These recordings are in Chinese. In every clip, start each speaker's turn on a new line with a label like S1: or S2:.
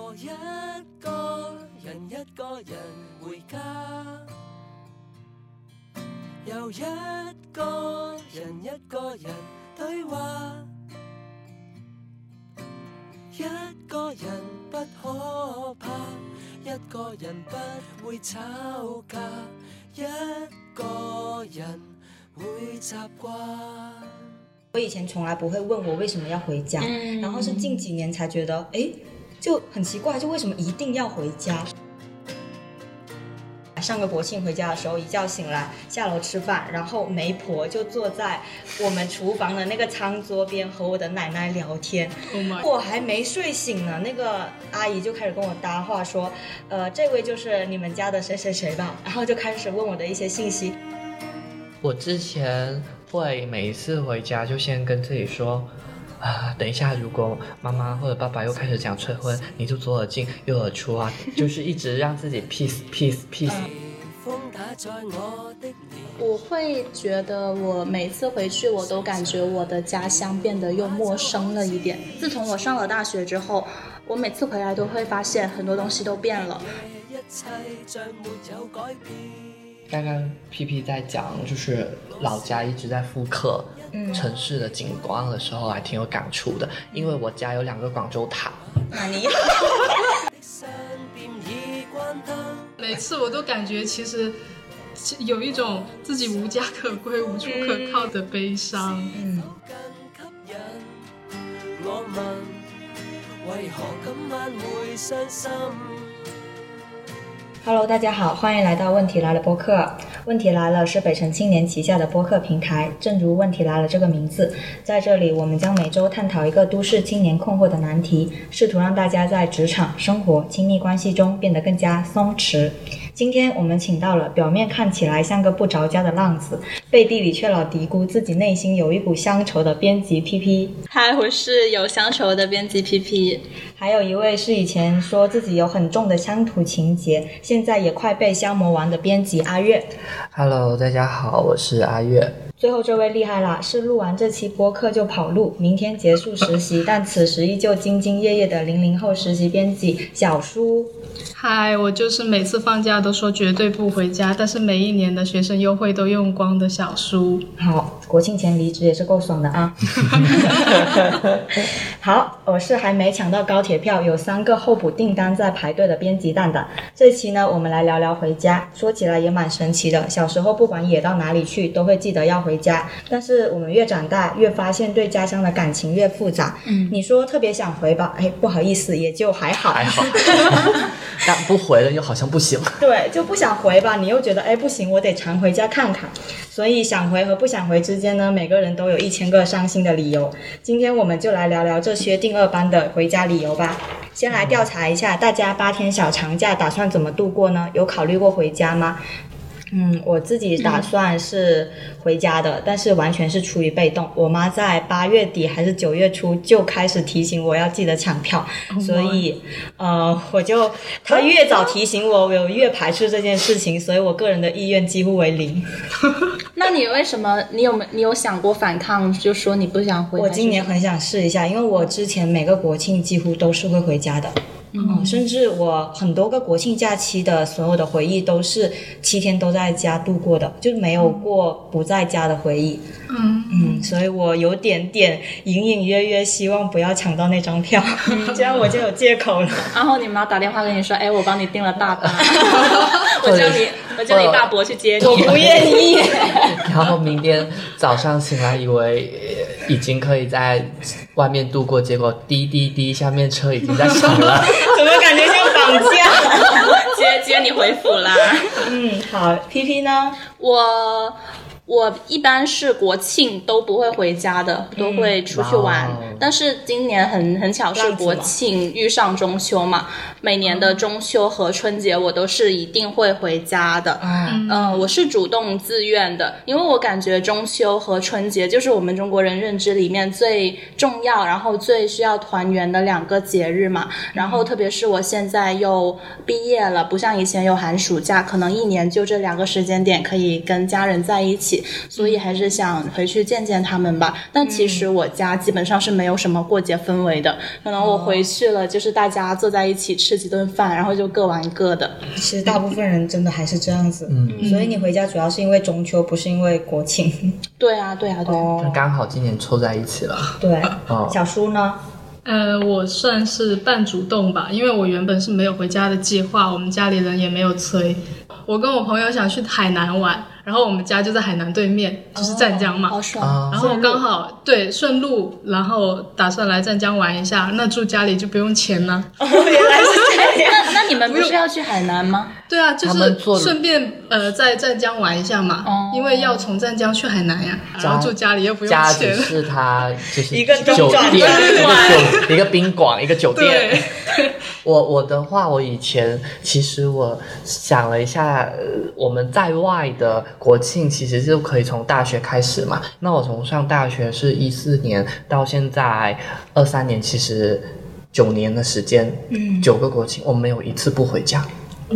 S1: 我一個人一個人回家，又一個人一個人對話，一個人不可怕，一個人不會吵架，一個人會習慣。
S2: 我以前从来不会问我为什么要回家，
S3: 嗯
S2: 然后是近几年才觉得，哎，就很奇怪，就为什么一定要回家？上个国庆回家的时候，一觉醒来下楼吃饭，然后媒婆就坐在我们厨房的那个餐桌边和我的奶奶聊天。
S3: Oh
S2: 我还没睡醒呢，那个阿姨就开始跟我搭话说，呃，这位就是你们家的谁谁谁吧，然后就开始问我的一些信息。
S4: 我之前会每一次回家就先跟自己说，啊，等一下如果妈妈或者爸爸又开始讲催婚，你就左耳进右耳出啊，就是一直让自己 peace peace peace。
S1: 我
S3: 会觉得我每次回去，我都感觉我的家乡变得又陌生了一点。自从我上了大学之后，我每次回来都会发现很多东西都变了。
S4: 刚刚 P P 在讲就是老家一直在复刻
S2: 嗯
S4: 城市的景观的时候，还挺有感触的，因为我家有两个广州塔。
S5: 每次我都感觉其实有一种自己无家可归、无处可靠的悲伤。
S2: 嗯。
S1: 更
S2: Hello，大家好，欢迎来到《问题来了》播客。问题来了是北辰青年旗下的播客平台，正如“问题来了”这个名字，在这里我们将每周探讨一个都市青年困惑的难题，试图让大家在职场、生活、亲密关系中变得更加松弛。今天我们请到了表面看起来像个不着家的浪子，背地里却老嘀咕自己内心有一股乡愁的编辑 PP，
S3: 嗨，我是有乡愁的编辑 PP。
S2: 还有一位是以前说自己有很重的乡土情节，现在也快被消磨完的编辑阿月。
S4: Hello，大家好，我是阿月。
S2: 最后这位厉害啦，是录完这期播客就跑路，明天结束实习，但此时依旧兢兢业业的零零后实习编辑小舒。
S5: 嗨，我就是每次放假都说绝对不回家，但是每一年的学生优惠都用光的小叔。
S2: 好，国庆前离职也是够爽的啊。好，我是还没抢到高铁票，有三个候补订单在排队的编辑蛋蛋。这期呢，我们来聊聊回家。说起来也蛮神奇的，小时候不管野到哪里去，都会记得要回家。但是我们越长大，越发现对家乡的感情越复杂。嗯，你说特别想回吧，哎，不好意思，也就还好。
S4: 还好，但不回了又好像不行。
S2: 对，就不想回吧，你又觉得哎不行，我得常回家看看。所以想回和不想回之间呢，每个人都有一千个伤心的理由。今天我们就来聊聊这些定二班的回家理由吧。先来调查一下，大家八天小长假打算怎么度过呢？有考虑过回家吗？嗯，我自己打算是回家的，但是完全是出于被动。我妈在八月底还是九月初就开始提醒我要记得抢票，所以呃，我就她越早提醒我，我有越排斥这件事情，所以我个人的意愿几乎为零。
S3: 那你为什么？你有没你有想过反抗？就说你不想回？
S2: 我今年很想试一下，因为我之前每个国庆几乎都是会回家的。嗯，甚至我很多个国庆假期的所有的回忆都是七天都在家度过的，就没有过不在家的回忆。
S5: 嗯，
S2: 嗯，所以我有点点隐隐约约希望不要抢到那张票，这样我就有借口了。
S3: 然后你妈打电话跟你说：“哎，我帮你订了大巴，我叫你我叫你大伯去接你。”
S2: 我不愿意。
S4: 然后明天早上醒来，以為呃已经可以在外面度过，结果滴滴滴，下面车已经在响了。
S2: 怎么感觉像绑架？
S3: 接接你回府啦。
S2: 嗯，好，P P 呢？
S3: 我我一般是国庆都不会回家的，都会出去玩。
S4: 嗯哦
S3: 但是今年很很巧是
S2: 浪子嘛
S3: 國慶遇上中秋嘛，每年的中秋和春节我都是一定会回家的。
S2: 嗯
S3: 嗯、我是主动自愿的，因为我感觉中秋和春节就是我们中国人认知里面最重要，然后最需要团圆的两个节日嘛。然后特别是我现在又毕业了，不像以前有寒暑假，可能一年就这两个时间点可以跟家人在一起，所以还是想回去见见他们吧。但其实我家基本上是没有什么过节氛围的。可能我回去了，就是大家坐在一起吃几顿饭，然后就各玩各的。
S2: 其实大部分人真的还是这样子。嗯，所以你回家主要是因为中秋，不是因为国庆。
S3: 对啊，对啊，对啊。
S2: 哦，
S4: 刚好今年凑在一起了。
S2: 对。
S4: 哦
S2: 小叔呢？
S5: 呃，我算是半主动吧，因为我原本是没有回家的计划，我们家里人也没有催。我跟我朋友想去海南玩，然后我们家就在海南对面，就是湛江嘛。
S3: 好爽。
S4: 啊
S5: 然后刚好对顺路，然后打算来湛江玩一下，那住家里就不用钱了。
S2: 哦，原来是这样。
S3: 那那你们不是要去海南吗？
S5: 对啊，就是顺便呃在湛江玩一下嘛，
S3: 哦
S5: 因为要从湛江去海南呀，然后住家里又不用
S4: 家只
S5: 钱。
S4: 是他就是
S2: 一个
S4: 酒店，一个酒，一个宾馆，一个酒店
S5: 对。
S4: 我我的话，我以前其实我想了一下，呃我们在外的国庆其实就可以从大学开始嘛。那我从上大学是一四年到现在二三年，其实九年的时间，
S2: 嗯
S4: 九个国庆我没有一次不回家。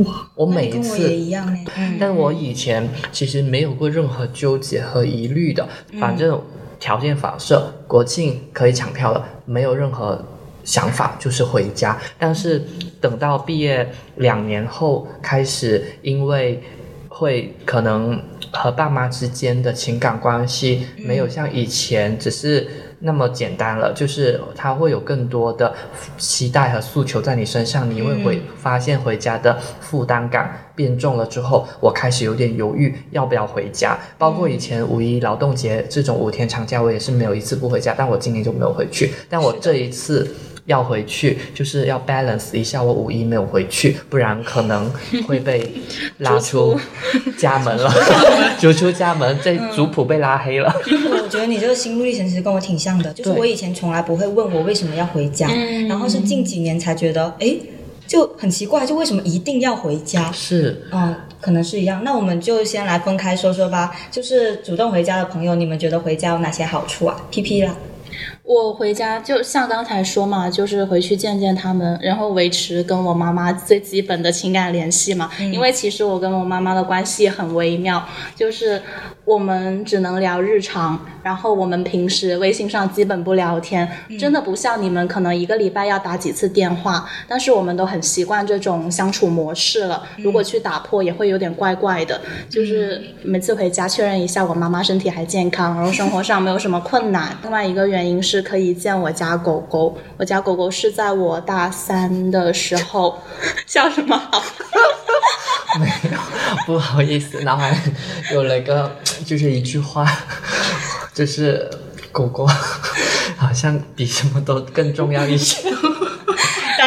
S5: 哇，
S4: 我每一次
S2: 也一样呢。嗯，
S4: 但我以前其实没有过任何纠结和疑虑的，反正条件反射，国庆可以抢票了，没有任何想法，就是回家。但是等到毕业两年后，开始因为会可能和爸妈之间的情感关系没有像以前只是那么简单了，就是他会有更多的期待和诉求在你身上，你会回发现回家的负担感变重了之后，我开始有点犹豫要不要回家。包括以前五一劳动节这种五天长假，我也是没有一次不回家，但我今年就没有回去。但我这一次。要回去，就是要 balance 一下，我五一没有回去，不然可能会被拉出 家门了，逐出家门，这族谱被拉黑了。
S2: 我觉得你这个心路历程其实跟我挺像的，就是我以前从来不会问我为什么要回家，
S3: 嗯
S2: 然后是近几年才觉得，哎，就很奇怪，就为什么一定要回家？
S4: 是，
S2: 嗯，可能是一样。那我们就先来分开说说吧。就是主动回家的朋友，你们觉得回家有哪些好处啊？P P 啦，
S3: 我回家就像刚才说嘛，就是回去见见他们，然后维持跟我妈妈最基本的情感联系嘛。因为其实我跟我妈妈的关系很微妙，就是我们只能聊日常，然后我们平时微信上基本不聊天，真的不像你们可能一个礼拜要打几次电话，但是我们都很习惯这种相处模式了。如果去打破，也会有点怪怪的。就是每次回家确认一下我妈妈身体还健康，然后生活上没有什么困难。另外一个原因是是可以见我家狗狗，我家狗狗是在我大三的时候，叫什么好？
S4: 没有，不好意思，脑海有了一个，就是一句话，就是狗狗 好像比什么都更重要一些。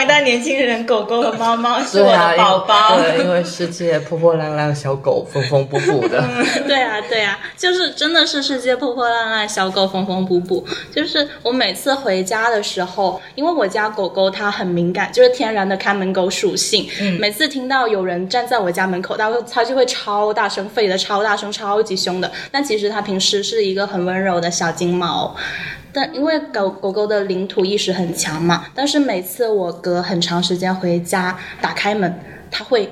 S2: 当代年轻人，狗狗和猫猫 是我的宝宝。
S4: 对，因为世界破破烂烂，小狗缝缝补补的。
S3: 对啊，对啊，就是真的是世界破破烂烂，小狗缝缝补补。就是我每次回家的时候，因为我家狗狗它很敏感，就是天然的看门狗属性。嗯，每次听到有人站在我家门口，它会它就会超大声吠的，超大声，超级凶的。但其实它平时是一个很温柔的小金毛。但因为狗狗狗的领土意识很强嘛，但是每次我隔很长时间回家，打开门，他会，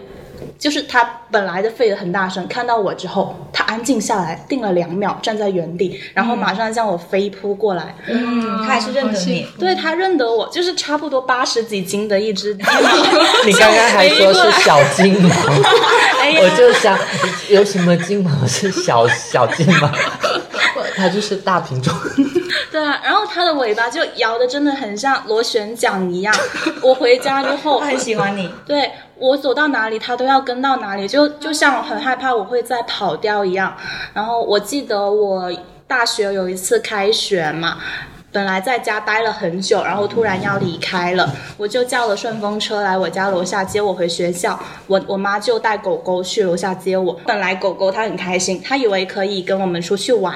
S3: 就是他本来的吠得很大声，看到我之后，他安静下来，定了两秒，站在原地，然后马上向我飞扑过来。
S2: 嗯，他还是认得你。
S3: 对他认得我，就是差不多八十几斤的一只金毛。
S4: 你刚刚还说是小金毛，
S3: 哎
S4: 我就想有什么金毛是小小金毛？它就是大品种。
S3: 对啊，然后它的尾巴就摇的真的很像螺旋桨一样。我回家之后
S2: 它，很喜欢你。
S3: 对我走到哪里，它都要跟到哪里，就就像很害怕我会再跑掉一样。然后我记得我大学有一次开学嘛。本来在家待了很久，然后突然要离开了，我就叫了顺风车来我家楼下接我回学校。我我妈就带狗狗去楼下接我。本来狗狗它很开心，它以为可以跟我们出去玩，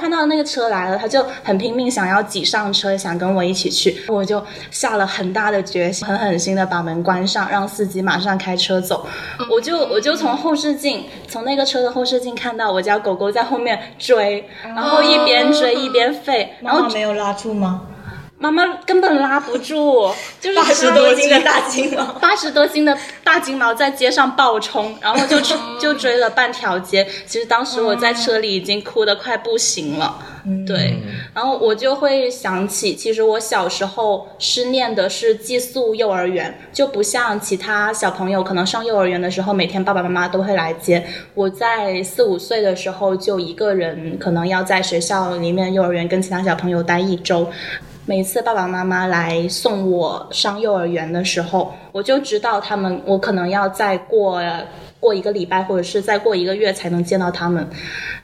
S3: 看到那个车来了，它就很拼命想要挤上车，想跟我一起去。我就下了很大的决心，狠狠心的把门关上，让司机马上开车走。我就我就从后视镜，从那个车的后视镜看到我家狗狗在后面追，然后一边追一边吠，然后
S2: 没有拉住吗？
S3: 妈妈根本拉不住，就是
S2: 八十多斤的大金毛。
S3: 八十多斤的大金毛在街上暴冲，然后就 就追了半条街。其实当时我在车里已经哭得快不行了，对。然后我就会想起，其实我小时候是念的是寄宿幼儿园，就不像其他小朋友可能上幼儿园的时候，每天爸爸妈妈都会来接。我在四五岁的时候就一个人，可能要在学校里面幼儿园跟其他小朋友待一周。每次爸爸妈妈来送我上幼儿园的时候，我就知道他们，我可能要再过过一个礼拜，或者是再过一个月才能见到他们。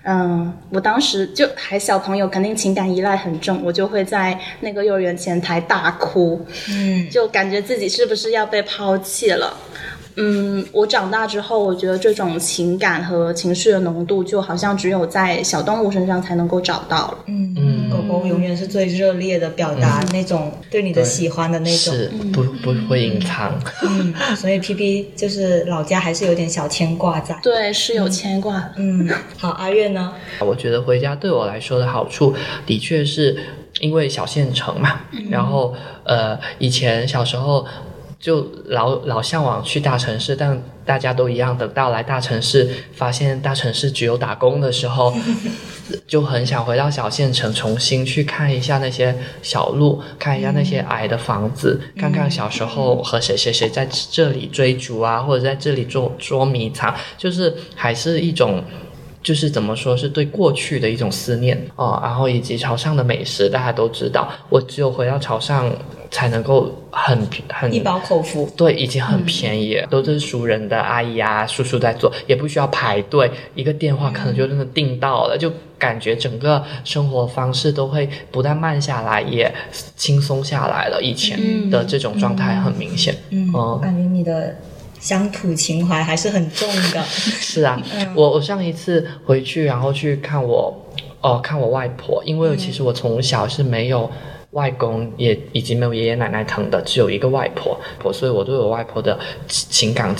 S3: 嗯，我当时就还小朋友，肯定情感依赖很重，我就会在那个幼儿园前台大哭，
S2: 嗯，
S3: 就感觉自己是不是要被抛弃了。嗯，我长大之后，我觉得这种情感和情绪的浓度，就好像只有在小动物身上才能够找到了。
S2: 嗯
S4: 嗯
S2: 狗狗永远是最热烈的表达那种对你的喜欢的那种。
S4: 是不不会隐藏。
S2: 嗯，所以 P P 就是老家还是有点小牵挂在。
S3: 对，是有牵挂。
S2: 嗯，好，阿月呢？
S4: 我觉得回家对我来说的好处，的确是因为小县城嘛，然后呃，以前小时候就老老向往去大城市，但大家都一样，等到来大城市，发现大城市只有打工的时候，就很想回到小县城，重新去看一下那些小路，看一下那些矮的房子，看看小时候和谁谁谁在这里追逐啊，或者在这里捉捉迷藏，就是还是一种。就是怎么说是对过去的一种思念哦，然后以及潮汕的美食，大家都知道，我只有回到潮汕才能够很很
S2: 一饱口福。
S4: 对，已经很便宜，都是熟人的阿姨啊、叔叔在做，也不需要排队，一个电话可能就真的订到了，就感觉整个生活方式都会不但慢下来，也轻松下来了。以前的这种状态很明显，
S2: 嗯，感觉你的乡土情怀还是很重的。
S4: 是啊，我我上一次回去，然后去看我，哦，看我外婆，因为其实我从小是没有外公，也已经没有爷爷奶奶疼的，只有一个外婆，婆，所以我对我外婆的情情感。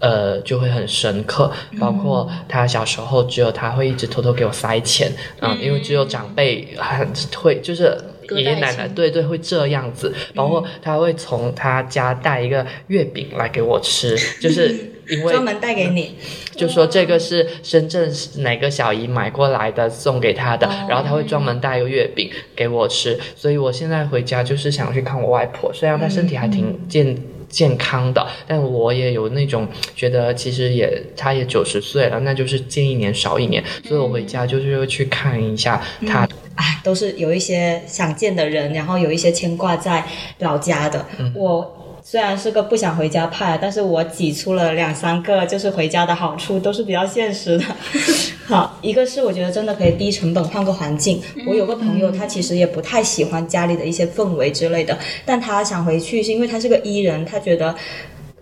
S4: 呃，就会很深刻，包括她小时候，只有她会一直偷偷给我塞钱，嗯，因为只有长辈很会，就是爷爷奶奶，对对，会这样子，包括他会从他家带一个月饼来给我吃，就是因为
S2: 专门带给你，
S4: 就说这个是深圳哪个小姨买过来的，送给她的，然后她会专门带一个月饼给我吃，所以我现在回家就是想去看我外婆，虽然她身体还挺健。健康的，但我也有那种觉得，其实也她也九十岁了，那就是见一年少一年，所以我回家就是会去看一下她。
S2: 哎，都是有一些想见的人，然后有一些牵挂在老家的。我虽然是个不想回家派，但是我挤出了两三个，就是回家的好处，都是比较现实的。好，一个是我觉得真的可以低成本换个环境。我有个朋友，他其实也不太喜欢家里的一些氛围之类的，但他想回去是因为他是个 E 人，他觉得。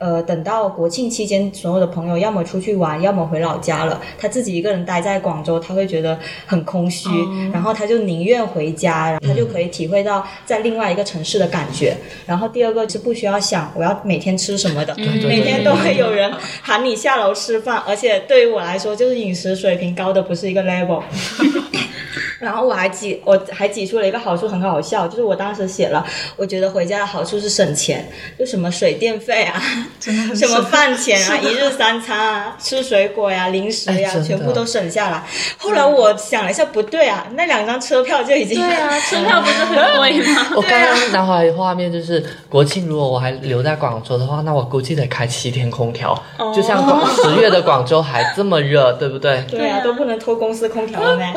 S2: 呃，等到国庆期间，所有的朋友要么出去玩，要么回老家了。他自己一个人待在广州，他会觉得很空虚，然后他就宁愿回家，然后他就可以体会到在另外一个城市的感觉。然后第二个是不需要想我要每天吃什么的，每天都会有人喊你下楼吃饭，而且对于我来说，就是饮食水平高的不是一个 level。然后我还挤，我还挤出了一个好处，很好笑，就是我当时写了，我觉得回家的好处是省钱，就什么水电费啊，什么饭钱啊，一日三餐啊，吃水果呀、零食呀，
S4: 哎
S2: 全部都省下来。后来我想了一下，不对啊，那两张车票就已经
S3: 对啊，车票不是很贵吗？
S4: 我刚刚脑海里画面就是国庆，如果我还留在广州的话，那我估计得开七天空调，就像广十月的广州还这么热，对不对？
S2: 对啊，都不能拖公司空调了咩？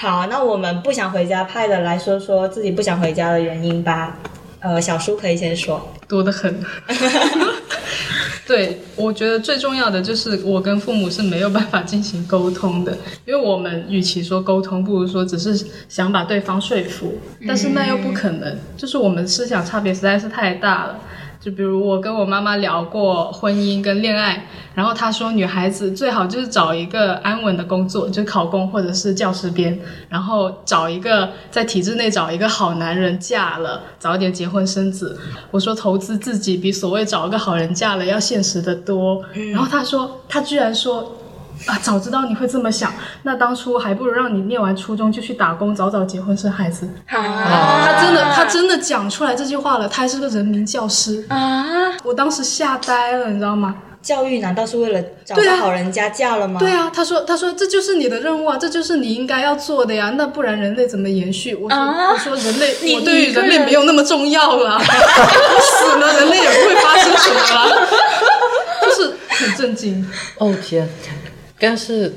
S2: 好，那我们不想回家派的来说说自己不想回家的原因吧。呃，小叔可以先说。
S5: 多得很。对，我觉得最重要的就是我跟父母是没有办法进行沟通的，因为我们与其说沟通，不如说只是想把对方说服，但是那又不可能，就是我们思想差别实在是太大了。就比如我跟我妈妈聊过婚姻跟恋爱，然后她说女孩子最好就是找一个安稳的工作，就考公或者是教师编，然后找一个在体制内找一个好男人嫁了，早一点结婚生子。我说投资自己比所谓找一个好人嫁了要现实的多。然后她说，她居然说。啊，早知道你会这么想，那当初还不如让你念完初中就去打工，早早结婚生孩子。
S3: 啊，
S5: 他真的，他真的讲出来这句话了，他还是个人民教师，
S3: 啊，
S5: 我当时吓呆了，你知道吗？
S2: 教育难道是为了找个好人家嫁了吗？
S5: 对啊，他说，他说这就是你的任务啊，这就是你应该要做的呀，那不然人类怎么延续？我说，
S3: 啊
S5: 我说人类，我对于
S3: 人
S5: 人类没有那么重要了，我死了，人类也不会发生什么了，就是很震惊。
S4: 哦天，但是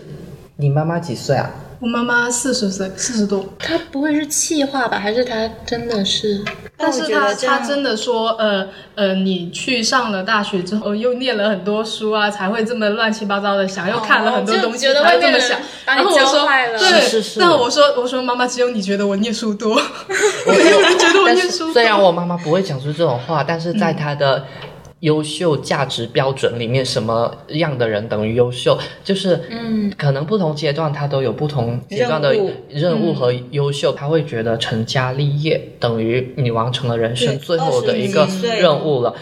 S4: 你妈妈几岁啊？
S5: 我妈妈四十岁，四十多，
S3: 她不会是气话吧？还是她真的是？
S2: 但
S5: 是他
S2: 觉得这样
S5: 他真的说，呃呃，你去上了大学之后，又念了很多书啊，才会这么乱七八糟的想，又看了很多东西，
S3: 觉得
S5: 才会这么想。然后我说，对，
S4: 是是是
S5: 但我说我说妈妈，只有你觉得我念书多，没有人觉得我念书。
S4: 虽然我妈妈不会讲出这种话，但是在她的优秀价值标准里面，什么样的人等于优秀？就是，嗯，可能不同阶段他都有不同阶段的
S2: 任务
S4: 和优秀，他会觉得成家立业等于你完成了人生最后的一个
S2: 20几岁
S4: 任务了。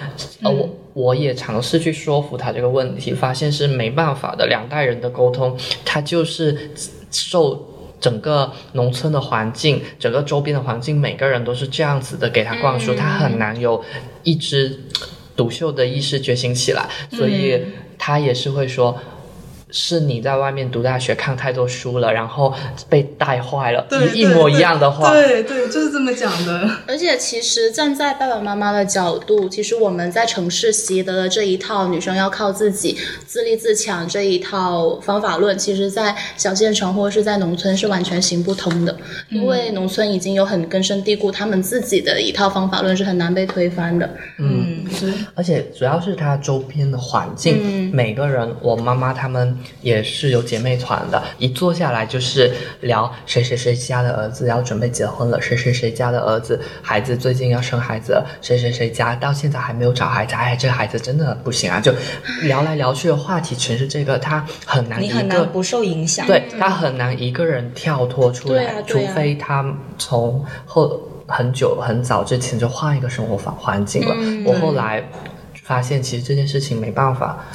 S4: 呃，我我也尝试去说服他这个问题，发现是没办法的。两代人的沟通，他就是受。整个农村的环境，整个周边的环境，每个人都是这样子的，给他灌输，他很难有一支独秀的意识觉醒起来，所以他也是会说。是你在外面读大学看太多书了，然后被带坏了，
S5: 对
S4: 一一模一样的话。
S5: 对对，就是这么讲的。
S3: 而且其实站在爸爸妈妈的角度，其实我们在城市习得的这一套女生要靠自己、自立自强这一套方法论，其实在小县城或者是在农村是完全行不通的，因为农村已经有很根深蒂固他们自己的一套方法论是很难被推翻的。
S2: 嗯，
S5: 对，
S4: 而且主要是他周边的环境，
S3: 嗯
S4: 每个人，我妈妈他们也是有姐妹团的，一坐下来就是聊谁谁谁家的儿子要准备结婚了，谁谁谁家的儿子孩子最近要生孩子了，谁谁谁家到现在还没有找孩子，哎，这个孩子真的不行啊，就聊来聊去的话题全是这个，他很难一
S2: 你
S4: 个
S2: 很难不受影响。
S4: 对他很难一个人跳脱出来，除非他从后很久很早之前就换一个生活环环境了。
S3: 嗯
S4: 我后来发现，其实这件事情没办法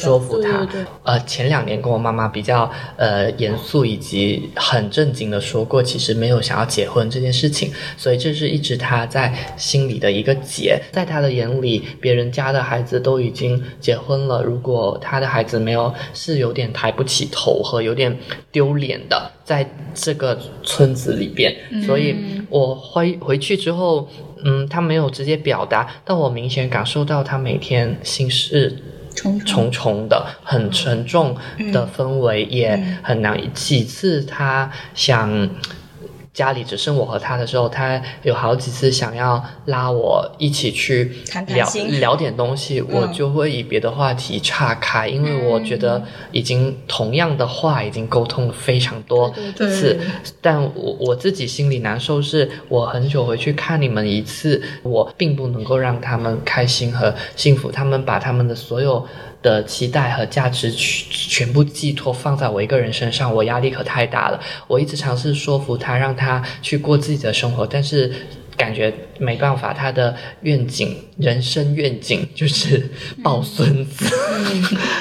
S4: 说服他。
S3: 对对对
S4: 呃，前两年跟我妈妈比较呃严肃以及很正经的说过，其实没有想要结婚这件事情，所以这是一直他在心里的一个结。在他的眼里，别人家的孩子都已经结婚了，如果他的孩子没有，是有点抬不起头和有点丢脸的，在这个村子里边。所以我回回去之后，嗯，他没有直接表达，但我明显感受到他每天心事
S3: 重
S4: 重重的、很沉重的氛围，也很难。几次他想。家里只剩我和他的时候，他有好几次想要拉我一起去聊
S2: 谈谈心
S4: 聊点东西，我就会以别的话题岔开，因为我觉得已经同样的话已经沟通了非常多
S5: 对
S4: 次，但我我自己心里难受，是我很久回去看你们一次，我并不能够让他们开心和幸福，他们把他们的所有。的期待和价值全全部寄托放在我一个人身上，我压力可太大了。我一直尝试说服他，让他去过自己的生活，但是感觉没办法。他的愿景，人生愿景就是抱孙子。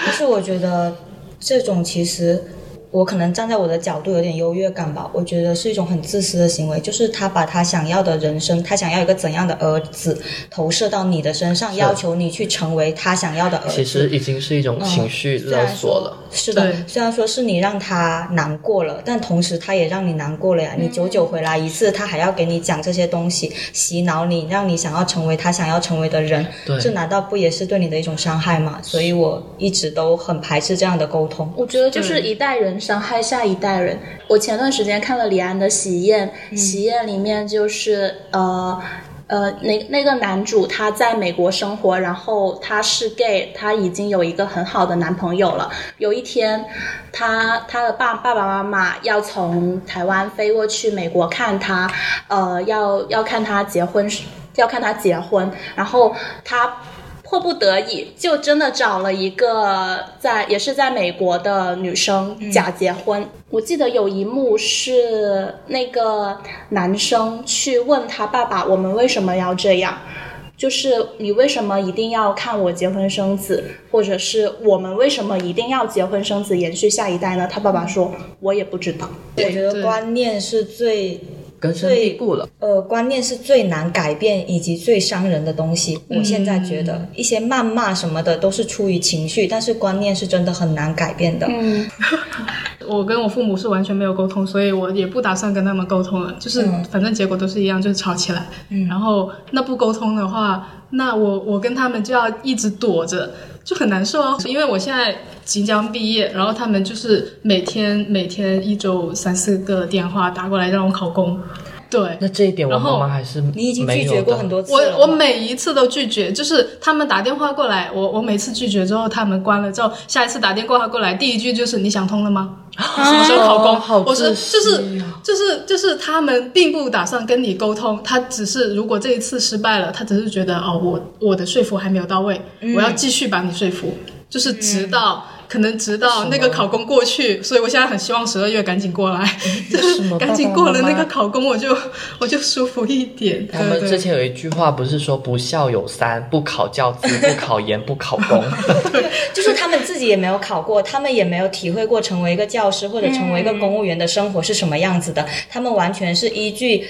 S2: 但是我觉得这种其实。我可能站在我的角度有点优越感吧，我觉得是一种很自私的行为，就是他把他想要的人生，他想要一个怎样的儿子投射到你的身上，要求你去成为他想要的儿子。
S4: 其实已经是一种情绪勒索了。
S2: 是的，虽然说是你让他难过了，但同时他也让你难过了呀。你久久回来一次，他还要给你讲这些东西，洗脑你，让你想要成为他想要成为的人，
S4: 对
S2: 这难道不也是对你的一种伤害吗？所以我一直都很排斥这样的沟通。
S3: 我觉得就是一代人伤害下一代人。我前段时间看了李安的《喜宴》，喜宴》里面就是呃。呃，那那个男主他在美国生活，然后他是 gay，他已经有一个很好的男朋友了。有一天，他他的爸爸爸妈妈要从台湾飞过去美国看他，呃，要要看他结婚，要看他结婚，然后他。迫不得已，就真的找了一个在也是在美国的女生假结婚。我记得有一幕是那个男生去问他爸爸：“我们为什么要这样？”就是你为什么一定要看我结婚生子，或者是我们为什么一定要结婚生子延续下一代呢？他爸爸说，我也不知道。
S2: 我觉得观念是最
S4: 根深蒂固了。
S2: 呃，观念是最难改变以及最伤人的东西。我现在觉得一些谩骂什么的都是出于情绪，但是观念是真的很难改变的。
S3: 嗯，
S5: 我跟我父母是完全没有沟通，所以我也不打算跟他们沟通了。就是
S2: 嗯
S5: 反正结果都是一样，就是吵起来。然后那不沟通的话，那我我跟他们就要一直躲着，就很难受啊。因为我现在即将毕业，然后他们就是每天每天一周三四个电话打过来让我考公。对，
S4: 那这一点我
S5: 然后
S4: 妈妈还是
S2: 你已经拒绝过很多次
S5: 我我每一次都拒绝，就是他们打电话过来，我我每次拒绝之后，他们关了之后，下一次打电话过来，第一句就是你想通了吗？什么时候考公？我说就是
S4: 啊
S5: 就是就是他们并不打算跟你沟通，他只是如果这一次失败了，他只是觉得哦，我我的说服还没有到位，
S2: 嗯
S5: 我要继续把你说服，就是直到。可能直到那个考公过去，所以我现在很希望十二月赶紧过来，就是
S4: 么
S5: 赶紧过了那个考公，我就我就舒服一点。
S4: 他们之前有一句话不是说不孝有三，不考教资，不考研，不考公。
S2: 就是他们自己也没有考过，他们也没有体会过成为一个教师或者成为一个公务员的生活是什么样子的。他们完全是依据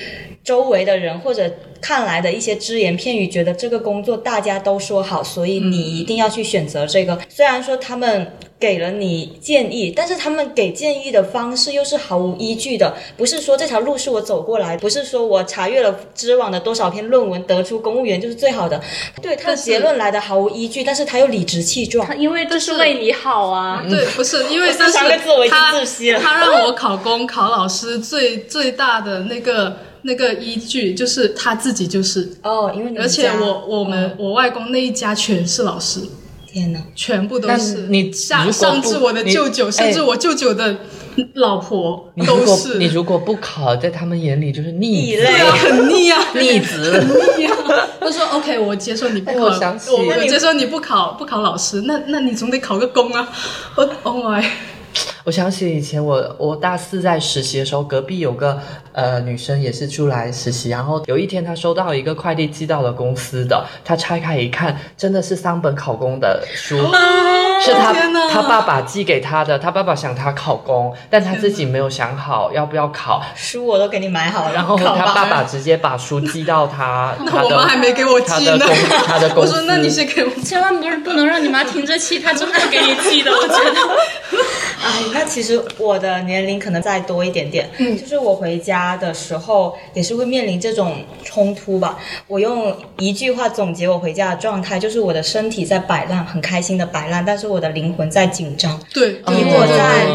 S2: 周围的人或者看来的一些只言片语，觉得这个工作大家都说好，所以你一定要去选择这个。虽然说他们。给了你建议，但是他们给建议的方式又是毫无依据的，不是说这条路是我走过来，不是说我查阅了知网的多少篇论文得出公务员就是最好的，对他的结论来的毫无依据，但是他又理直气壮。
S3: 因为这是为你好啊。
S5: 对，不是因为这是
S2: 三个字我已经
S5: 他
S2: 窒息了
S5: 他让我考公考老师最最大的那个那个依据就是他自己就是，
S2: 哦，因为你
S5: 而且我我们、我外公那一家全是老师，
S2: 天哪，
S5: 全部都是。
S4: 你
S5: 下
S4: 如果不
S5: 上至我的舅舅，甚至
S4: 哎
S5: 我舅舅的老婆都是。
S4: 你如果不考，在他们眼里就是逆子。
S5: 对啊，很逆啊，
S4: 逆子。
S5: 腻啊。他说 OK，我接受你不
S4: 哎
S5: 考，
S4: 我
S5: 接受你不考不考老师，那那你总得考个公啊。我 Oh my，
S4: 我想起以前我我大四在实习的时候，隔壁有个呃女生也是出来实习，然后有一天她收到一个快递寄到了公司的，她拆开一看，真的是三本考公的书，是她她爸爸寄给她的，她爸爸想她考公，但她自己没有想好要不要考，
S2: 书我都给你买好了，
S4: 然后她爸爸直接把书寄到她
S5: 那
S4: 她的
S5: 我妈还没给我寄呢
S4: 她的公她的公司，
S5: 我说那你是给我
S3: 千万不是不能让你妈听这期，她真的给你寄的，我觉得。
S2: 哎，那其实我的年龄可能再多一点点，嗯，就是我回家的时候也是会面临这种冲突吧。我用一句话总结我回家的状态，就是我的身体在摆烂，很开心的摆烂，但是我的灵魂在紧张。
S5: 对，
S2: 比我在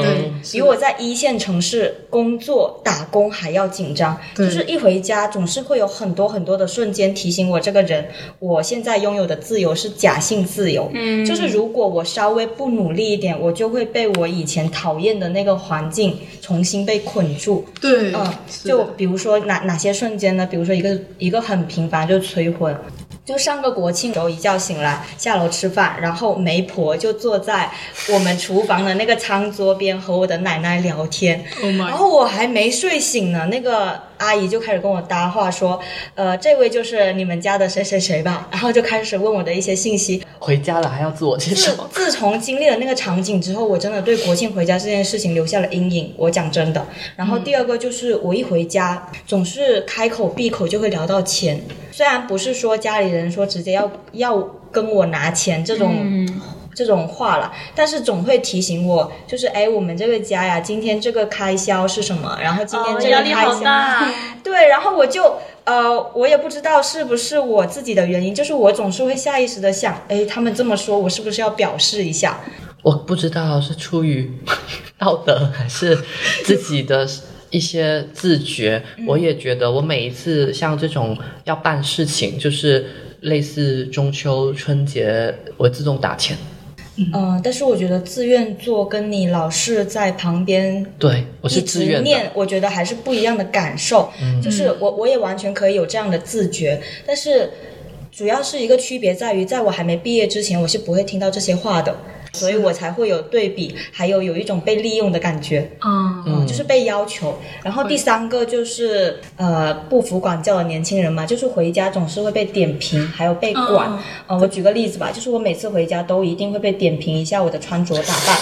S2: 比我在一线城市工作打工还要紧张，
S5: 对
S2: 就是一回家总是会有很多很多的瞬间提醒我这个人，我现在拥有的自由是假性自由，嗯，就是如果我稍微不努力一点，我就会被我以前讨厌的那个环境重新被捆住，
S5: 对，
S2: 嗯，
S5: 是
S2: 就比如说哪哪些瞬间呢？比如说一个一个很平凡，就催婚。就上个国庆时候一觉醒来，下楼吃饭，然后媒婆就坐在我们厨房的那个餐桌边和我的奶奶聊天
S5: ，Oh
S2: 然后我还没睡醒呢，那个阿姨就开始跟我搭话说，呃，这位就是你们家的谁谁谁吧，然后就开始问我的一些信息，
S4: 回家了还要自我介
S2: 自
S4: 绍。
S2: 自从经历了那个场景之后，我真的对国庆回家这件事情留下了阴影。我讲真的。然后第二个就是我一回家，总是开口闭口就会聊到钱，虽然不是说家里人说直接要要跟我拿钱这种。这种话了，但是总会提醒我，就是哎，我们这个家呀，今天这个开销是什么？然后今天这个
S3: 哦压力
S2: 开销，
S3: 好大。
S2: 对，然后我就呃，我也不知道是不是我自己的原因，就是我总是会下意识的想，哎，他们这么说，我是不是要表示一下？
S4: 我不知道是出于道德还是自己的一些自觉。我也觉得，我每一次像这种要办事情，就是类似中秋、春节，我自动打钱。
S2: 嗯、但是我觉得自愿做跟你老是在旁边
S4: 对我是
S2: 一直
S4: 自愿的。
S2: 念，我觉得还是不一样的感受。就是我我也完全可以有这样的自觉，但是主要是一个区别在于，在我还没毕业之前，我是不会听到这些话的。所以我才会有对比，还有有一种被利用的感觉。
S5: 嗯
S2: 嗯，就是被要求。然后第三个就是呃不服管教的年轻人嘛，就是回家总是会被点评，还有被管。
S5: 嗯
S2: 呃，我举个例子吧，就是我每次回家都一定会被点评一下我的穿着打扮。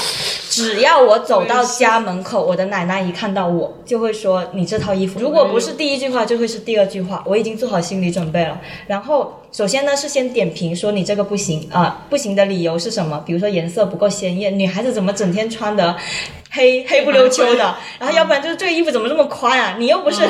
S2: 只要我走到家门口，我的奶奶一看到我就会说：“你这套衣服。”如果不是第一句话，就会是第二句话。我已经做好心理准备了。然后首先呢是先点评说你这个不行啊、不行的理由是什么？比如说颜色不够鲜艳，女孩子怎么整天穿的 黑黑不溜秋的？然后要不然就是这个衣服怎么这么宽啊？你又不是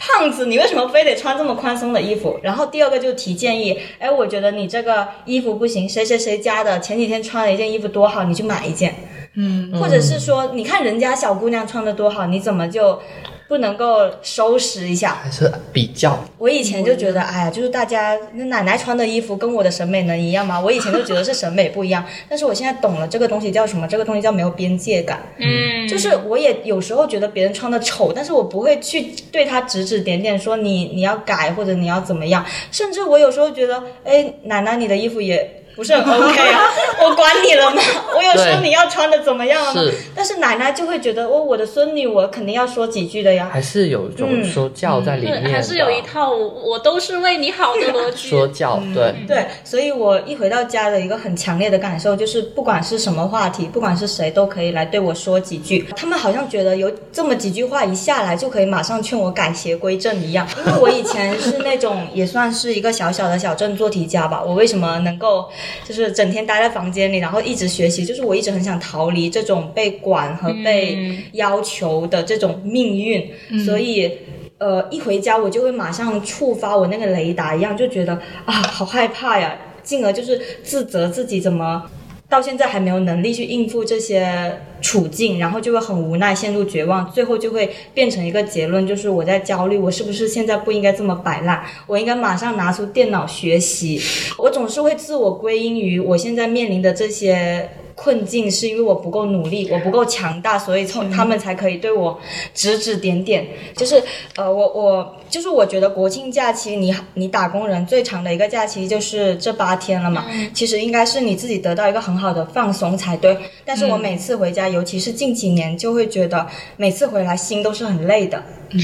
S2: 胖子，你为什么非得穿这么宽松的衣服？然后第二个就是提建议，哎，我觉得你这个衣服不行，谁谁谁家的前几天穿了一件衣服多好，你去买一件。
S5: 嗯，
S2: 或者是说，你看人家小姑娘穿的多好，你怎么就不能够收拾一下？
S4: 还是比较，
S2: 我以前就觉得，哎呀，就是大家那奶奶穿的衣服跟我的审美能一样吗？我以前就觉得是审美不一样，但是我现在懂了，这个东西叫什么？这个东西叫没有边界感。
S3: 嗯，
S2: 就是我也有时候觉得别人穿的丑，但是我不会去对他指指点点，说你你要改或者你要怎么样。甚至我有时候觉得，哎，奶奶你的衣服也不是很 OK 啊，我管你了吗？我有说你要穿的怎么样了吗
S4: 是？
S2: 但是奶奶就会觉得，哦，我的孙女，我肯定要说几句的呀。
S4: 还是有一种说教在里面的，
S3: 对，还是有一套我我都是为你好的逻辑。
S4: 说教，对，
S2: 对，所以我一回到家的一个很强烈的感受就是，不管是什么话题，不管是谁，都可以来对我说几句。他们好像觉得有这么几句话一下来，就可以马上劝我改邪归正一样。因为我以前是那种也算是一个小小的小镇做题家吧。我为什么能够就是整天待在房间里，然后一直学习？就是我一直很想逃离这种被管和被要求的这种命运，所以。呃，一回家我就会马上触发我那个雷达一样，就觉得啊，好害怕呀，进而就是自责自己怎么到现在还没有能力去应付这些处境，然后就会很无奈，陷入绝望，最后就会变成一个结论，就是我在焦虑，我是不是现在不应该这么摆烂？我应该马上拿出电脑学习。我总是会自我归因于我现在面临的这些。困境是因为我不够努力，我不够强大，所以从他们才可以对我指指点点。就是呃，我我就是我觉得国庆假期你你打工人最长的一个假期就是这八天了嘛，其实应该是你自己得到一个很好的放松才对。但是我每次回家，尤其是近几年，就会觉得每次回来心都是很累的。嗯，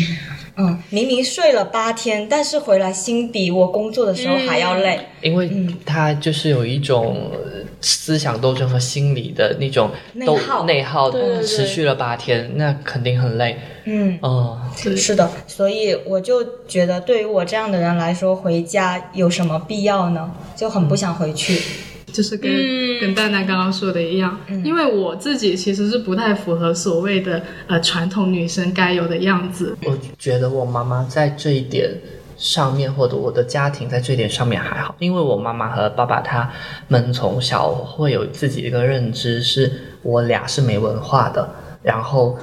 S2: 明明睡了八天，但是回来心比我工作的时候还要累。
S4: 因为
S2: 嗯
S4: 他就是有一种呃思想斗争和心理的那种斗
S2: 内耗
S4: 内耗，持续了八天，那肯定很累。
S2: 嗯。
S4: 哦，
S2: 是的，所以我就觉得，对于我这样的人来说，回家有什么必要呢？就很不想回去。
S5: 就是跟、
S3: 嗯
S5: 跟蛋蛋刚刚说的一样，因为我自己其实是不太符合所谓的呃传统女生该有的样子。
S4: 我觉得我妈妈在这一点上面，或者我的家庭在这一点上面还好，因为我妈妈和爸爸他们从小会有自己一个认知，是我俩是没文化的，然后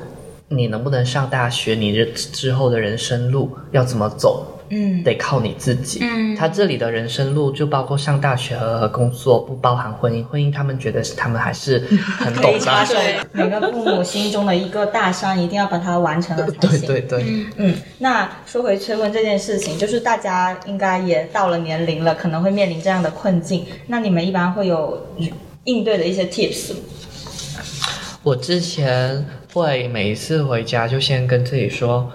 S4: 你能不能上大学，你这之后的人生路要怎么走，
S2: 嗯
S4: 得靠你自己。
S3: 嗯
S4: 他这里的人生路就包括上大学和工作，不包含婚姻。婚姻他们觉得是他们还是 很
S2: 可
S4: 懂的。
S2: 以插手每个父母心中的一个大山，一定要把它完成了才
S4: 对
S2: 行。
S4: 对对，
S2: 嗯，那说回催婚这件事情，就是大家应该也到了年龄了，可能会面临这样的困境。那你们一般会有应对的一些 tips？
S4: 我之前会每一次回家就先跟自己说。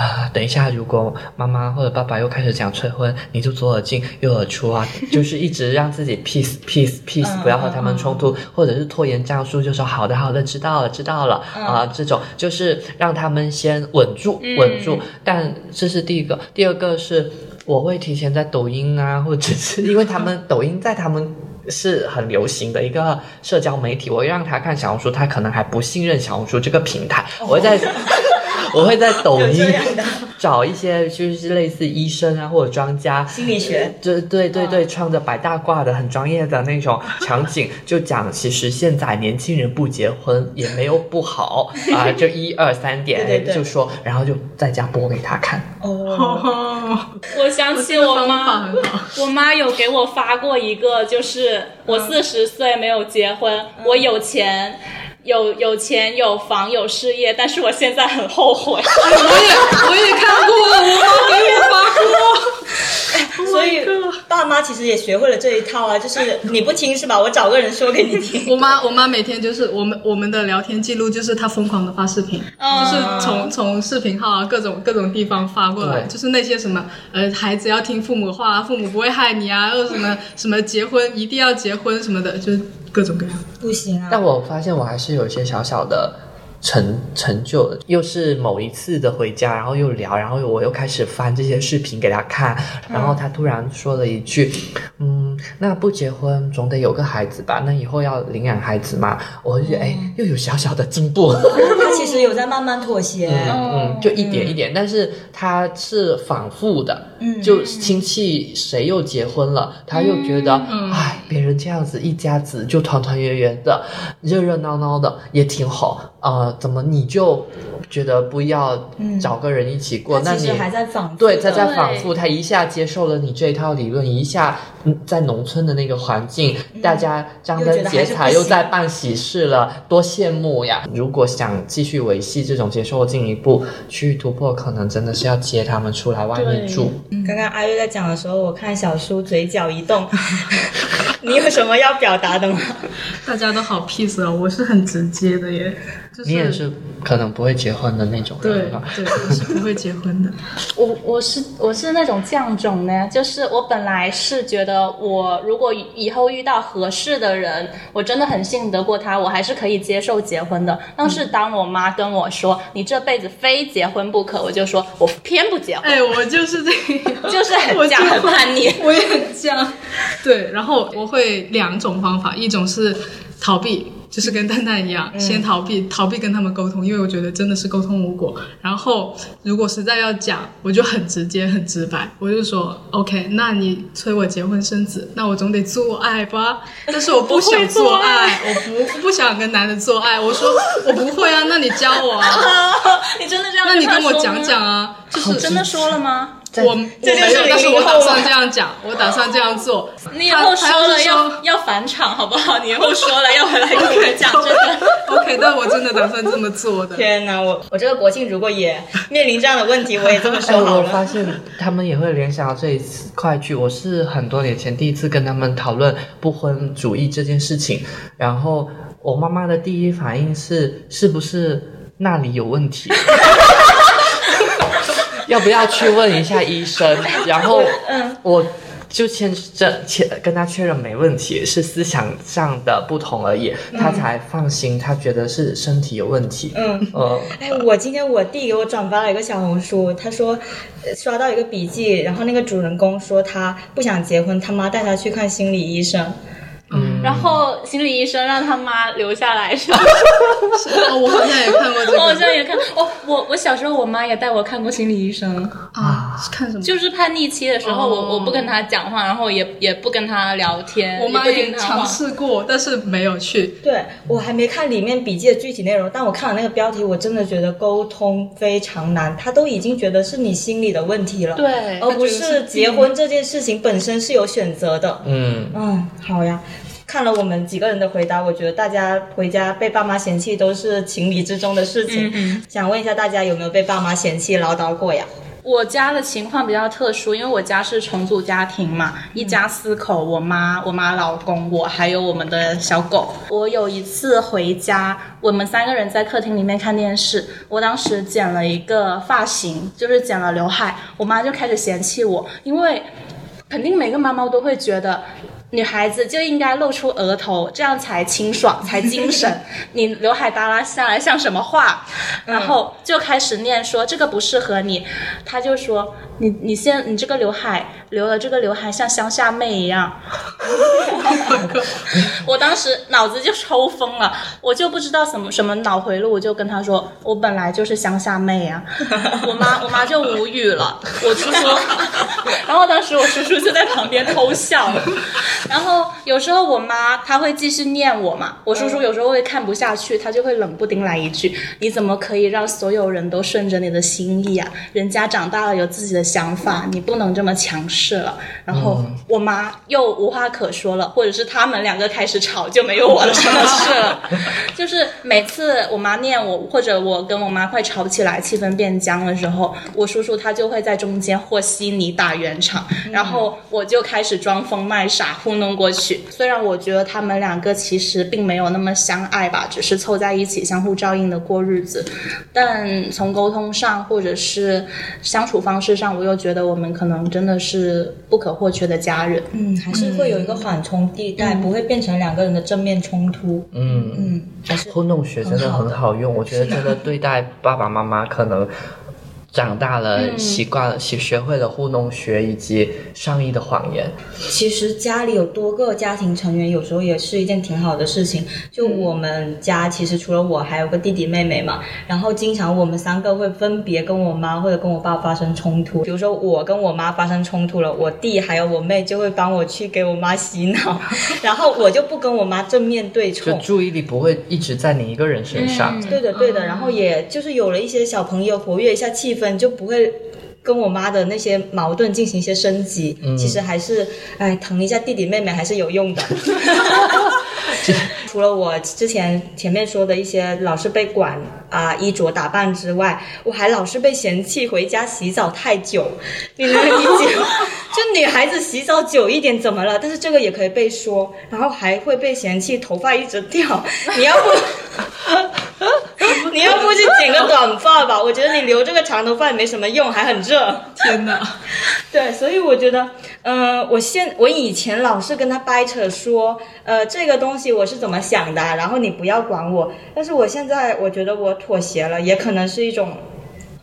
S4: 啊，等一下，如果妈妈或者爸爸又开始讲催婚，你就左耳进右耳出啊，就是一直让自己 peace peace peace，
S2: 嗯
S4: 不要和他们冲突，或者是拖延战术，就说好的好的，知道了知道了、啊，这种就是让他们先稳住稳住。但这是第一个，第二个是我会提前在抖音啊，或者是因为他们 抖音在他们。是很流行的一个社交媒体，我让他看小红书，他可能还不信任小红书这个平台，我会在 我会在抖音找一些就是类似医生啊或者专家，
S2: 心理学，
S4: 对对对对，穿着白大褂的很专业的那种 场景，就讲其实现在年轻人不结婚也没有不好 啊，就一二三点
S2: 对对对。
S4: 就说，然后就在家播给他看。
S2: 哦，
S5: 哦，
S3: 我想起我妈，我妈有给我发过一个，就是我四十岁没有结婚，我有钱。有有钱有房有事业，但是我现在很后悔。
S5: 我也我也看过了，我妈给我发过。
S2: 所以爸妈其实也学会了这一套啊，就是你不听是吧？我找个人说给你听。
S5: 我妈，我妈每天就是我们我们的聊天记录，就是她疯狂的发视频，就是从从视频号啊各种各种地方发过来，就是那些什么呃孩子要听父母话啊，父母不会害你啊，又什么什么结婚一定要结婚什么的，就是各种各样。
S2: 不行啊，
S4: 但我发现我还是有一些小小的成成就的，又是某一次的回家，然后又聊，然后我又开始翻这些视频给他看，然后他突然说了一句：“嗯，那不结婚总得有个孩子吧？那以后要领养孩子嘛？”我就觉得哎，又有小小的进步。
S2: 他其实有在慢慢妥协。
S4: 嗯嗯，就一点一点，但是他是反复的，
S2: 嗯
S4: 就亲戚谁又结婚了，他又觉得，哎，别人这样子一家子就团团圆圆的，热热闹闹的也挺好，呃，怎么你就觉得不要找个人一起过？那你
S2: 还在反复。
S4: 对，他在反复，他一下接受了你这一套理论，一下嗯在农村的那个环境，大家张灯结彩，又
S2: 行。
S4: 在办喜事了，多羡慕呀！如果想继续维系这种接受进一步去突破，可能真的是要接他们出来外面
S3: 对
S4: 住。
S2: 刚刚阿月在讲的时候，我看小叔嘴角一动，你有什么要表达的吗？
S5: 大家都好 peace 哦，我是很直接的耶，就是
S4: 你也是可能不会结婚的那种
S5: 对
S4: 人吧？
S5: 对，我是不会结婚的。
S3: 我我是我是那种犟种呢，就是我本来是觉得我如果以后遇到合适的人，我真的很信得过他，我还是可以接受结婚的。但是当我妈跟我说你这辈子非结婚不可，我就说我偏不结婚，
S5: 哎，我就是这样，
S3: 就是很犟很叛逆。
S5: 我也很犟。对，然后我会两种方法，一种是逃避。就是跟蛋蛋一样，先逃避，逃避跟他们沟通，因为我觉得真的是沟通无果。然后如果实在要讲，我就很直接、很直白，我就说 OK，那你催我结婚生子，那我总得做爱吧？但是我不想做爱，我不不想跟男的做爱。我说我不会啊，那你教我啊，
S3: 你真的这样？
S5: 那你跟我讲讲。啊，就是
S3: 真的说了吗？
S5: 我我
S2: 这就是
S5: 没有，但是我打算这样讲，我打算这样做。
S3: 你以后说了
S5: 要
S3: 要返场好不好？你以后说了要回来跟我讲这个。
S5: OK，但我真的打算这么做的。
S2: 天哪，我我这个国庆如果也面临这样的问题，我也这么
S4: 哎，
S2: 说好了。
S4: 我发现他们也会联想到这一次快剧。我是很多年前第一次跟他们讨论不婚主义这件事情，然后我妈妈的第一反应是，是不是那里有问题？要不要去问一下医生？然后嗯我就签这签跟他确认没问题，是思想上的不同而已，他才放心，他觉得是身体有问题。
S2: 嗯，
S4: 呃，
S2: 哎，我今天我弟给我转发了一个小红书，他说呃刷到一个笔记，然后那个主人公说他不想结婚，他妈带他去看心理医生。
S4: 嗯
S3: 然后心理医生让他妈留下来是吧？
S5: 哦，我好像也看过这
S3: 我好像也看，哦，我我小时候我妈也带我看过心理医生，
S5: 啊，看什么？
S3: 就是叛逆期的时候，
S5: 哦
S3: 我我不跟他讲话，然后也也不跟他聊天，
S5: 我妈
S3: 也
S5: 尝。试过，但是没有去。
S2: 对我还没看里面笔记的具体内容，但我看了那个标题，我真的觉得沟通非常难。他都已经觉得是你心理的问题了，
S3: 对
S2: 而不是结婚这件事情本身是有选择的。
S4: 嗯，
S2: 嗯，好呀。看了我们几个人的回答，我觉得大家回家被爸妈嫌弃都是情理之中的事情。
S3: 嗯
S2: 想问一下大家有没有被爸妈嫌弃唠叨过呀？
S3: 我家的情况比较特殊，因为我家是重组家庭嘛，一家四口，我妈、我妈老公，我还有我们的小狗。我有一次回家，我们三个人在客厅里面看电视，我当时剪了一个发型，就是剪了刘海，我妈就开始嫌弃我，因为肯定每个妈妈都会觉得。女孩子就应该露出额头，这样才清爽，才精神。你刘海耷拉下来像什么话？然后就开始念说这个不适合你。他就说你你先你这个刘海留了这个刘海像乡下妹一样。我当时脑子就抽风了，我就不知道什么什么脑回路，我就跟他说我本来就是乡下妹呀、我妈我妈就无语了，我叔叔，然后当时我叔叔就在旁边偷笑，然后有时候我妈她会继续念我嘛，我叔叔有时候会看不下去，他就会冷不丁来一句：“你怎么可以让所有人都顺着你的心意啊？人家长大了有自己的想法，你不能这么强势了。”然后我妈又无话可说了，或者是他们两个开始吵，就没有我的什么事了。就是每次我妈念我，或者我跟我妈快吵起来，气氛变僵的时候，我叔叔他就会在中间和稀泥打圆场，然后我就开始装疯卖傻糊弄过去。虽然我觉得他们两个其实并没有那么相爱吧，只是凑在一起相互照应的过日子，但从沟通上或者是相处方式上，我又觉得我们可能真的是不可或缺的家人。
S2: 嗯，还是会有一个缓冲地带，不会变成两个人的正面冲突。
S4: 嗯，
S2: 嗯，还是
S4: 糊弄学真的很好用，我觉得真的对待爸爸妈妈可能。长大了，习惯了，学学会了糊弄学以及善意的谎言。
S2: 其实家里有多个家庭成员，有时候也是一件挺好的事情。就我们家，其实除了我，还有个弟弟妹妹嘛。然后经常我们三个会分别跟我妈或者跟我爸发生冲突。比如说我跟我妈发生冲突了，我弟还有我妹就会帮我去给我妈洗脑，然后我就不跟我妈正面对冲
S4: 就
S2: 冲。
S4: 注意力不会一直在你一个人身上。
S2: 对的，对的。然后也就是有了一些小朋友活跃一下气氛，就不会跟我妈的那些矛盾进行一些升级。其实还是，哎，疼一下弟弟妹妹还是有用的。除了我之前前面说的一些老是被管啊、衣着打扮之外，我还老是被嫌弃回家洗澡太久，你能理解吗？就女孩子洗澡久一点怎么了？但是这个也可以被说，然后还会被嫌弃头发一直掉，你要不？你要不去剪个短发吧？我觉得你留这个长头发也没什么用，还很热。
S5: 天哪！
S2: 对，所以我觉得，嗯、我现我以前老是跟他掰扯说，呃，这个东西我是怎么想的，然后你不要管我。但是我现在我觉得我妥协了，也可能是一种。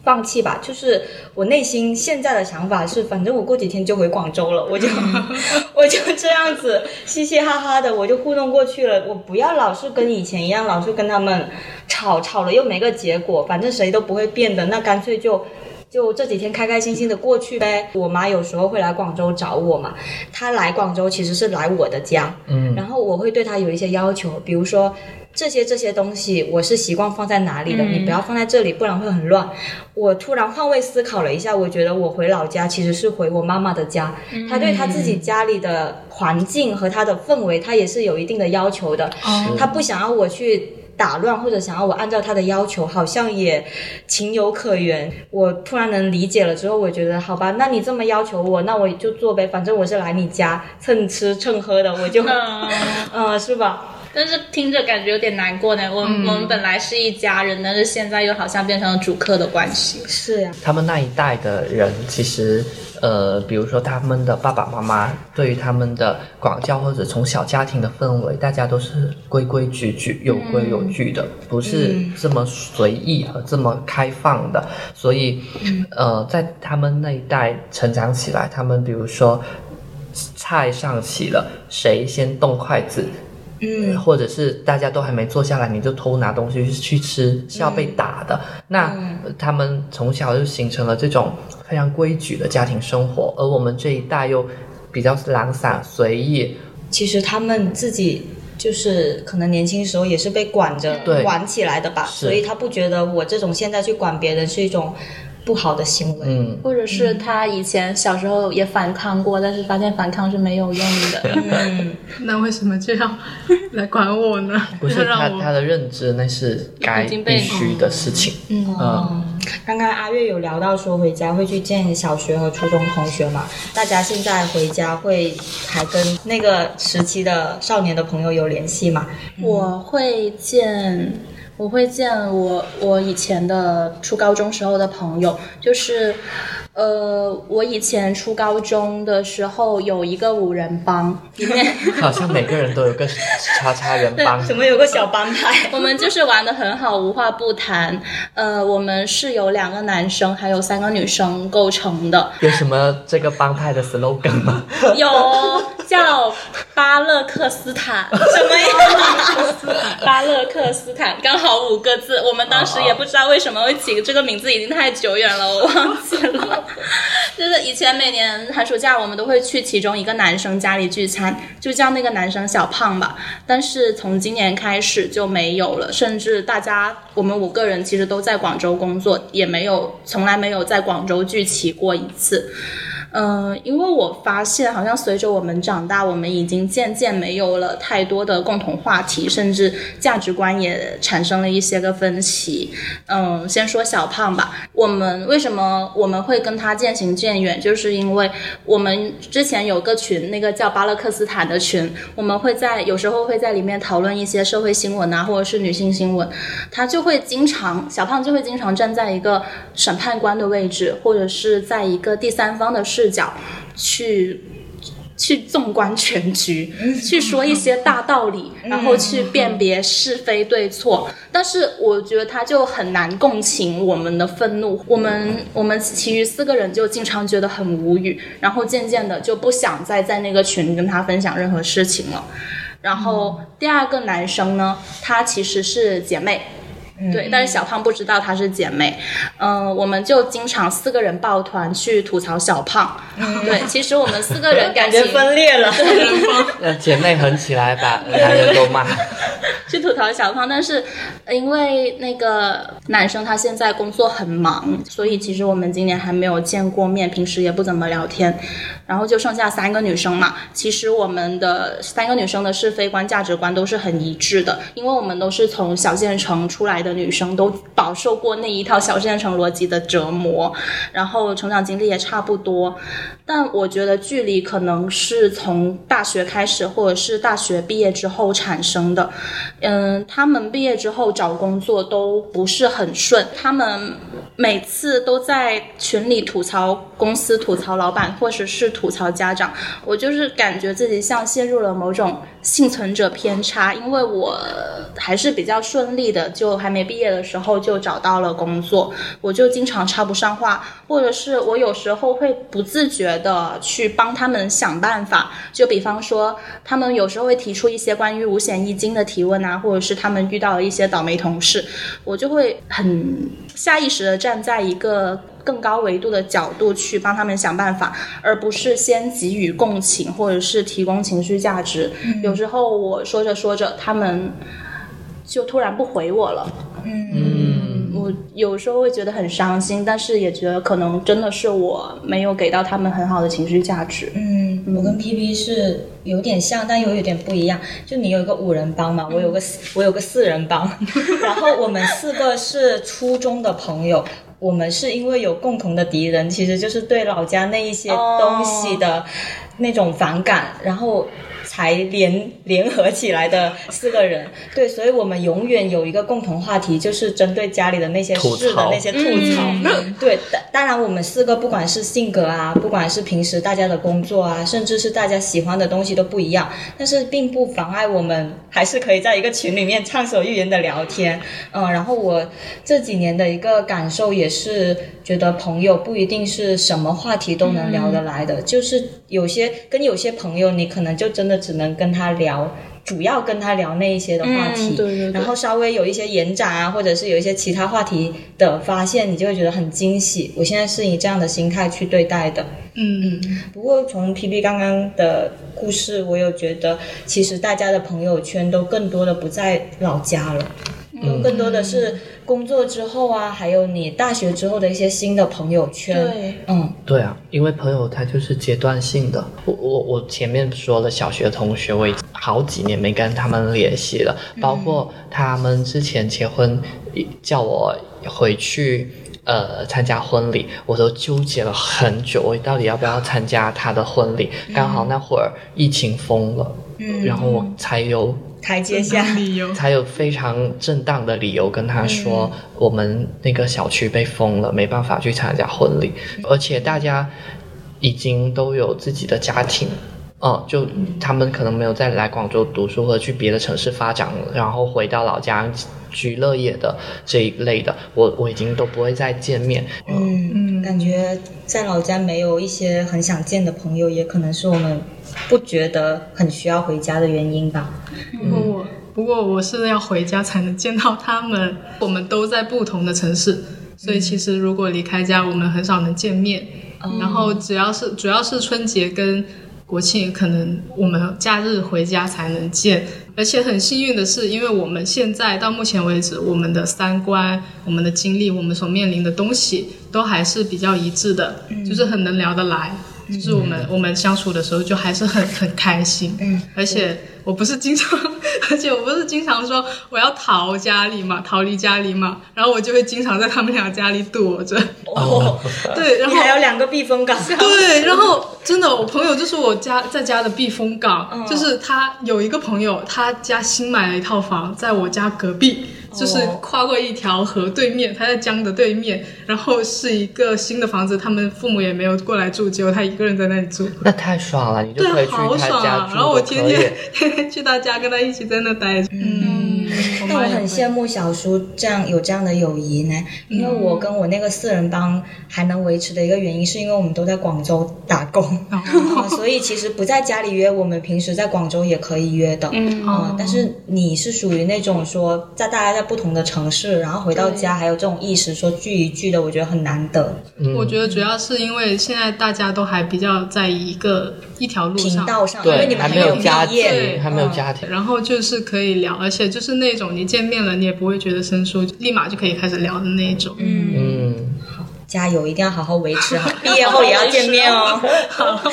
S2: 放弃吧，就是我内心现在的想法是，反正我过几天就回广州了，我就 我就这样子嘻嘻哈哈的，我就糊弄过去了。我不要老是跟以前一样，老是跟他们吵，吵了又没个结果，反正谁都不会变的，那干脆就。就这几天开开心心的过去呗。我妈有时候会来广州找我嘛，她来广州其实是来我的家，
S4: 嗯
S2: 然后我会对她有一些要求，比如说这些这些东西我是习惯放在哪里的，你不要放在这里，不然会很乱。我突然换位思考了一下，我觉得我回老家其实是回我妈妈的家，她对她自己家里的环境和她的氛围，她也是有一定的要求的，
S5: 哦
S2: 她不想要我去。打乱或者想要我按照她的要求，好像也情有可原。我突然能理解了之后，我觉得好吧，那你这么要求我，那我就做呗，反正我是来你家蹭吃蹭喝的，我就，
S3: 嗯
S2: 嗯，是吧？
S3: 但是听着感觉有点难过呢。我们、我们本来是一家人，但是现在又好像变成了主客的关系。
S2: 是呀、
S4: 他们那一代的人，其实呃，比如说他们的爸爸妈妈对于他们的管教或者从小家庭的氛围，大家都是规规矩矩、有规有矩的，不是这么随意和这么开放的。所以，呃，在他们那一代成长起来，他们比如说菜上齐了，谁先动筷子，
S2: 嗯，
S4: 或者是大家都还没坐下来，你就偷拿东西去吃，是要被打的。那呃他们从小就形成了这种非常规矩的家庭生活，而我们这一代又比较懒散随意，
S2: 其实他们自己。就是可能年轻时候也是被管着管起来的吧，所以他不觉得我这种现在去管别人是一种不好的行为。
S4: 嗯，
S3: 或者是他以前小时候也反抗过，但是发现反抗是没有用的。
S2: 嗯，
S5: 那为什么就要来管我呢？
S4: 不是他他的认知那是该必须的事情。
S3: 嗯
S4: 嗯，
S2: 刚刚阿月有聊到说回家会去见小学和初中同学嘛，大家现在回家会还跟那个时期的少年的朋友有联系吗？
S3: 我会见，我会见我我以前的初高中时候的朋友，就是，呃，我以前初高中的时候有一个五人帮，里面
S4: 好像每个人都有个 叉叉人帮，
S2: 怎么有个小帮派？
S3: 我们就是玩的很好，无话不谈。呃，我们是由两个男生还有三个女生构成的，
S4: 有什么这个帮派的 slogan 吗？
S3: 有叫巴勒克斯坦。
S2: 什么呀？
S3: 巴勒克斯坦刚好五个字，我们当时也不知道为什么会起这个名字，已经太久远了，我忘记了。就是以前每年寒暑假我们都会去其中一个男生家里聚餐，就叫那个男生小胖吧。但是从今年开始就没有了，甚至大家我们五个人其实都在广州工作，也没有从来没有在广州聚齐过一次。嗯，因为我发现，好像随着我们长大，我们已经渐渐没有了太多的共同话题，甚至价值观也产生了一些个分歧。嗯，先说小胖吧，我们为什么我们会跟他渐行渐远，就是因为我们之前有个群，那个叫巴勒克斯坦的群，我们会在有时候会在里面讨论一些社会新闻啊，或者是女性新闻，他就会经常小胖就会经常站在一个审判官的位置，或者是在一个第三方的角去。去纵观全局，去说一些大道理，然后去辨别是非对错。但是我觉得他就很难共情我们的愤怒，我们我们其余四个人就经常觉得很无语，然后渐渐的就不想再在那个群跟他分享任何事情了。然后第二个男生呢，他其实是姐妹。对，但是小胖不知道她是姐妹，嗯、我们就经常四个人抱团去吐槽小胖。对，其实我们四个人
S2: 感觉
S3: 情
S2: 分裂了。
S4: 呃，姐妹狠起来把男人都骂。
S3: 去吐槽小胖，但是呃因为那个男生他现在工作很忙，所以其实我们今年还没有见过面，平时也不怎么聊天。然后就剩下三个女生嘛，其实我们的三个女生的是非观、价值观都是很一致的，因为我们都是从小县城出来的的女生，都饱受过那一套小县城逻辑的折磨，然后成长经历也差不多。但我觉得距离可能是从大学开始，或者是大学毕业之后产生的。嗯，他们毕业之后找工作都不是很顺，他们每次都在群里吐槽公司、吐槽老板，或者是吐槽家长。我就是感觉自己像陷入了某种幸存者偏差，因为我还是比较顺利的，就还没毕业的时候就找到了工作，我就经常插不上话，或者是我有时候会不自觉的去帮他们想办法，就比方说他们有时候会提出一些关于五险一金的提问啊，或者是他们遇到了一些倒霉同事，我就会很下意识的站在一个更高维度的角度去帮他们想办法，而不是先给予共情或者是提供情绪价值。有时候我说着说着，他们就突然不回我了。
S4: 嗯，
S3: 我有时候会觉得很伤心，但是也觉得可能真的是我没有给到他们很好的情绪价值。
S2: 嗯，我跟 P P 是有点像，但又有点不一样。就你有一个五人帮嘛，我有个四我有个四人帮，然后我们四个是初中的朋友。我们是因为有共同的敌人，其实就是对老家那一些东西的那种反感，然后才联联合起来的四个人。对，所以我们永远有一个共同话题，就是针对家里的那些事的那些吐槽。对，当当然我们四个不管是性格啊，不管是平时大家的工作啊，甚至是大家喜欢的东西都不一样，但是并不妨碍我们还是可以在一个群里面畅所欲言的聊天。嗯，然后我这几年的一个感受也是觉得朋友不一定是什么话题都能聊得来的，就是有些跟有些朋友，你可能就真的只能跟他聊。主要跟他聊那一些的话题，
S3: 嗯对对对
S2: 然后稍微有一些延展啊，或者是有一些其他话题的发现，你就会觉得很惊喜。我现在是以这样的心态去对待的。
S5: 嗯，
S2: 不过从 P P 刚刚的故事，我有觉得，其实大家的朋友圈都更多的不在老家了，都更多的是工作之后啊，还有你大学之后的一些新的朋友圈。
S3: 对，
S2: 嗯
S4: 对啊，因为朋友他就是阶段性的。我我我前面说了，小学同学我已经好几年没跟他们联系了，包括他们之前结婚叫我回去。呃，参加婚礼，我都纠结了很久，我到底要不要参加他的婚礼？刚好那会儿疫情封了，
S2: 嗯，
S4: 然后我才有
S2: 台阶下，
S5: 理由。
S4: 才有非常正当的理由跟他说，我们那个小区被封了，没办法去参加婚礼，而且大家已经都有自己的家庭。嗯，就他们可能没有再来广州读书，或者去别的城市发展，然后回到老家居乐业的这一类的，我我已经都不会再见面。
S2: 嗯嗯，感觉在老家没有一些很想见的朋友，也可能是我们不觉得很需要回家的原因吧。
S5: 不过我不过我是要回家才能见到他们，我们都在不同的城市，所以其实如果离开家，我们很少能见面。然后只要是主要是春节跟国庆，可能我们假日回家才能见。而且很幸运的是，因为我们现在到目前为止，我们的三观、我们的经历、我们所面临的东西都还是比较一致的，就是很能聊得来。就是我们我们相处的时候就还是很很开心，嗯，而且我不是经常，而且我不是经常说我要逃家里嘛，逃离家里嘛，然后我就会经常在他们俩家里躲着，
S2: 哦，
S5: 对，然后
S2: 还有两个避风港，
S5: 对，然后真的，我朋友就是我家在家的避风港，就是他有一个朋友，他家新买了一套房，在我家隔壁，就是跨过一条河对面，他在江的对面，然后是一个新的房子，他们父母也没有过来住，只有他一个人在那里住，
S4: 那太爽了，你就可以
S5: 对，
S4: 去
S5: 好爽啊！
S4: 他家住
S5: 然后我天天天天去他家跟他一起在那待着，嗯，
S2: 但我很羡
S5: 慕，
S2: 小叔这样有这样的友谊呢，因为我跟我那个四人帮还能维持的一个原因，是因为我们都在广州打工，啊 所以其实不在家里约，我们平时在广州也可以约的。
S3: 嗯。
S2: 啊但是你是属于那种说在大家在不同的城市，然后回到家还有这种意识说聚一聚的，我觉得很难得。
S5: 我觉得主要是因为现在大家都还比较在一个一条路
S2: 频
S5: 上，
S2: 道上，因为
S4: 对，还没
S2: 有
S4: 有家
S2: 毕业
S4: 庭，还没有
S2: 嗯
S4: 家庭，
S5: 然后就是可以聊，而且就是那种你见面了，你也不会觉得生疏，立马就可以开始聊的那种。嗯，
S4: 嗯，
S2: 加油，一定要好好维持好，毕业后也要见面哦。好，